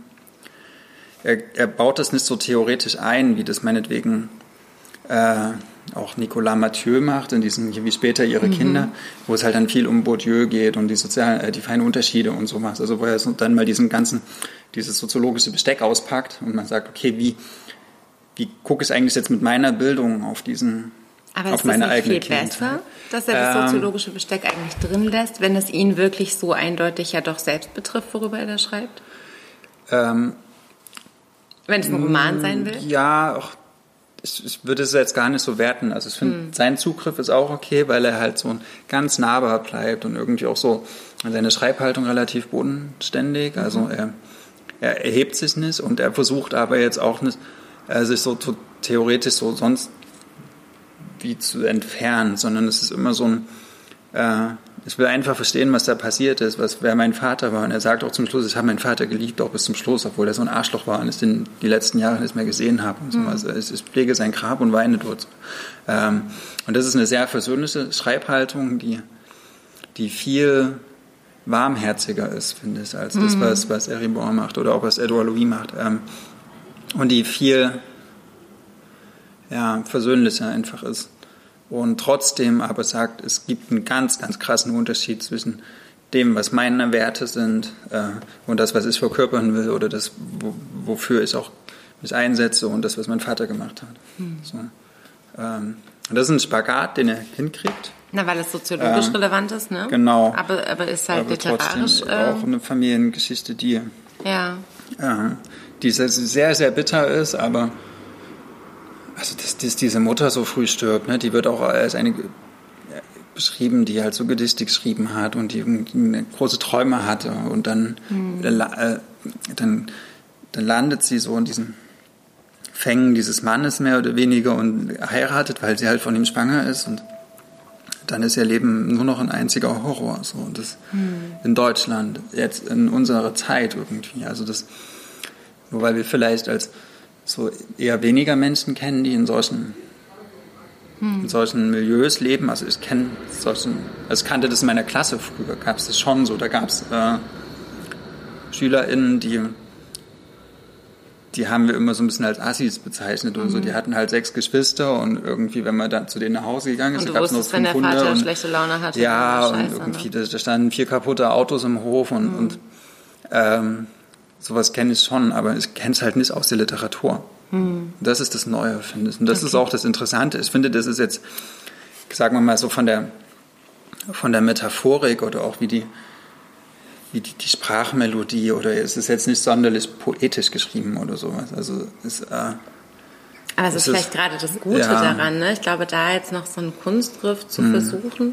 B: er, er baut das nicht so theoretisch ein, wie das meinetwegen äh, auch Nicolas Mathieu macht, in diesen, wie später ihre mhm. Kinder, wo es halt dann viel um Bourdieu geht und die sozialen, äh, die feinen Unterschiede und sowas. Also wo er dann mal diesen ganzen, dieses soziologische Besteck auspackt und man sagt, okay, wie, wie gucke ich eigentlich jetzt mit meiner Bildung auf diesen,
A: aber auf meine eigene viel besser, dass er das ähm, soziologische Besteck eigentlich drin lässt, wenn es ihn wirklich so eindeutig ja doch selbst betrifft, worüber er da schreibt? Ähm, wenn es ein Roman sein will?
B: Ja, auch ich, ich würde es jetzt gar nicht so werten. Also ich finde, hm. sein Zugriff ist auch okay, weil er halt so ganz nahbar bleibt und irgendwie auch so seine Schreibhaltung relativ bodenständig. Also mhm. er, er erhebt sich nicht und er versucht aber jetzt auch nicht, äh, sich so, so theoretisch so sonst wie zu entfernen, sondern es ist immer so ein, äh, ich will einfach verstehen, was da passiert ist, was, wer mein Vater war. Und er sagt auch zum Schluss, ich habe meinen Vater geliebt, auch bis zum Schluss, obwohl er so ein Arschloch war und ich den die letzten Jahre nicht mehr gesehen habe. Und so. Mhm. Also ich, ich pflege sein Grab und weine dort. Ähm, und das ist eine sehr versöhnliche Schreibhaltung, die, die viel warmherziger ist, finde ich, als das, mhm. was, was Eribor macht oder auch was Edouard Louis macht. Ähm, und die viel ja, versöhnlicher einfach ist und trotzdem aber sagt, es gibt einen ganz, ganz krassen Unterschied zwischen dem, was meine Werte sind äh, und das, was ich verkörpern will oder das, wo, wofür ich auch mich einsetze und das, was mein Vater gemacht hat. Mhm. So. Ähm, und das ist ein Spagat, den er hinkriegt.
A: Na, weil es soziologisch ähm, relevant ist, ne?
B: Genau.
A: Aber, aber ist halt aber literarisch.
B: Äh, auch eine Familiengeschichte, die,
A: ja.
B: Äh, die sehr, sehr bitter ist, aber also dass, dass diese Mutter so früh stirbt, ne, die wird auch als eine beschrieben, die halt so Gedichte geschrieben hat und die große Träume hatte und dann, mhm. äh, dann, dann landet sie so in diesen Fängen dieses Mannes mehr oder weniger und heiratet, weil sie halt von ihm schwanger ist und dann ist ihr Leben nur noch ein einziger Horror. So. Und das mhm. in Deutschland, jetzt in unserer Zeit irgendwie. Also das, nur weil wir vielleicht als so eher weniger Menschen kennen, die in solchen, hm. in solchen Milieus leben. Also ich kenne solchen, also ich kannte das in meiner Klasse früher, gab es das schon so. Da gab es äh, SchülerInnen, die die haben wir immer so ein bisschen als Assis bezeichnet und mhm. so. Die hatten halt sechs Geschwister und irgendwie, wenn man dann zu denen nach Hause gegangen ist,
A: gab es noch fünf wenn der Vater und, schlechte Laune hatte.
B: Ja, und Scheiße, irgendwie, ne? da, standen vier kaputte Autos im Hof und, mhm. und ähm, sowas kenne ich schon, aber ich kenne es halt nicht aus der Literatur. Hm. Das ist das Neue, finde ich. Und das okay. ist auch das Interessante. Ich finde, das ist jetzt, sagen wir mal so von der, von der Metaphorik oder auch wie die, wie die, die Sprachmelodie oder es ist jetzt nicht sonderlich poetisch geschrieben oder sowas. Also es, äh,
A: aber es ist vielleicht gerade das Gute ja. daran, ne? Ich glaube, da jetzt noch so einen Kunstgriff zu hm. versuchen.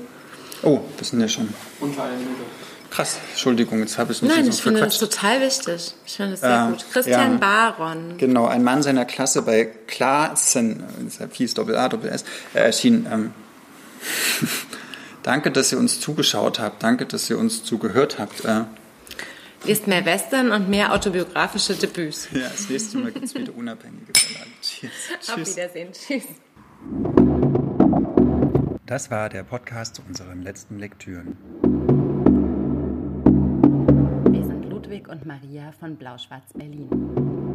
B: Oh, das sind ja schon. Unvereinigte. Krass, Entschuldigung, jetzt habe ich mich
A: Nein,
B: so
A: ich finde das total wichtig. Ich finde das sehr äh, gut. Christian ja, Baron.
B: Genau, ein Mann seiner Klasse bei Klassen, deshalb hieß Doppel A, Doppel S, er erschien ähm, Danke, dass ihr uns zugeschaut habt. Danke, dass ihr uns zugehört habt. Äh,
A: Lest mehr Western und mehr autobiografische Debüts.
B: ja, das nächste Mal gibt es wieder unabhängige Verlage. Cheers.
A: Auf
B: Tschüss.
A: Wiedersehen. Tschüss.
B: Das war der Podcast zu unseren letzten Lektüren.
A: Ludwig und Maria von Blau-Schwarz Berlin.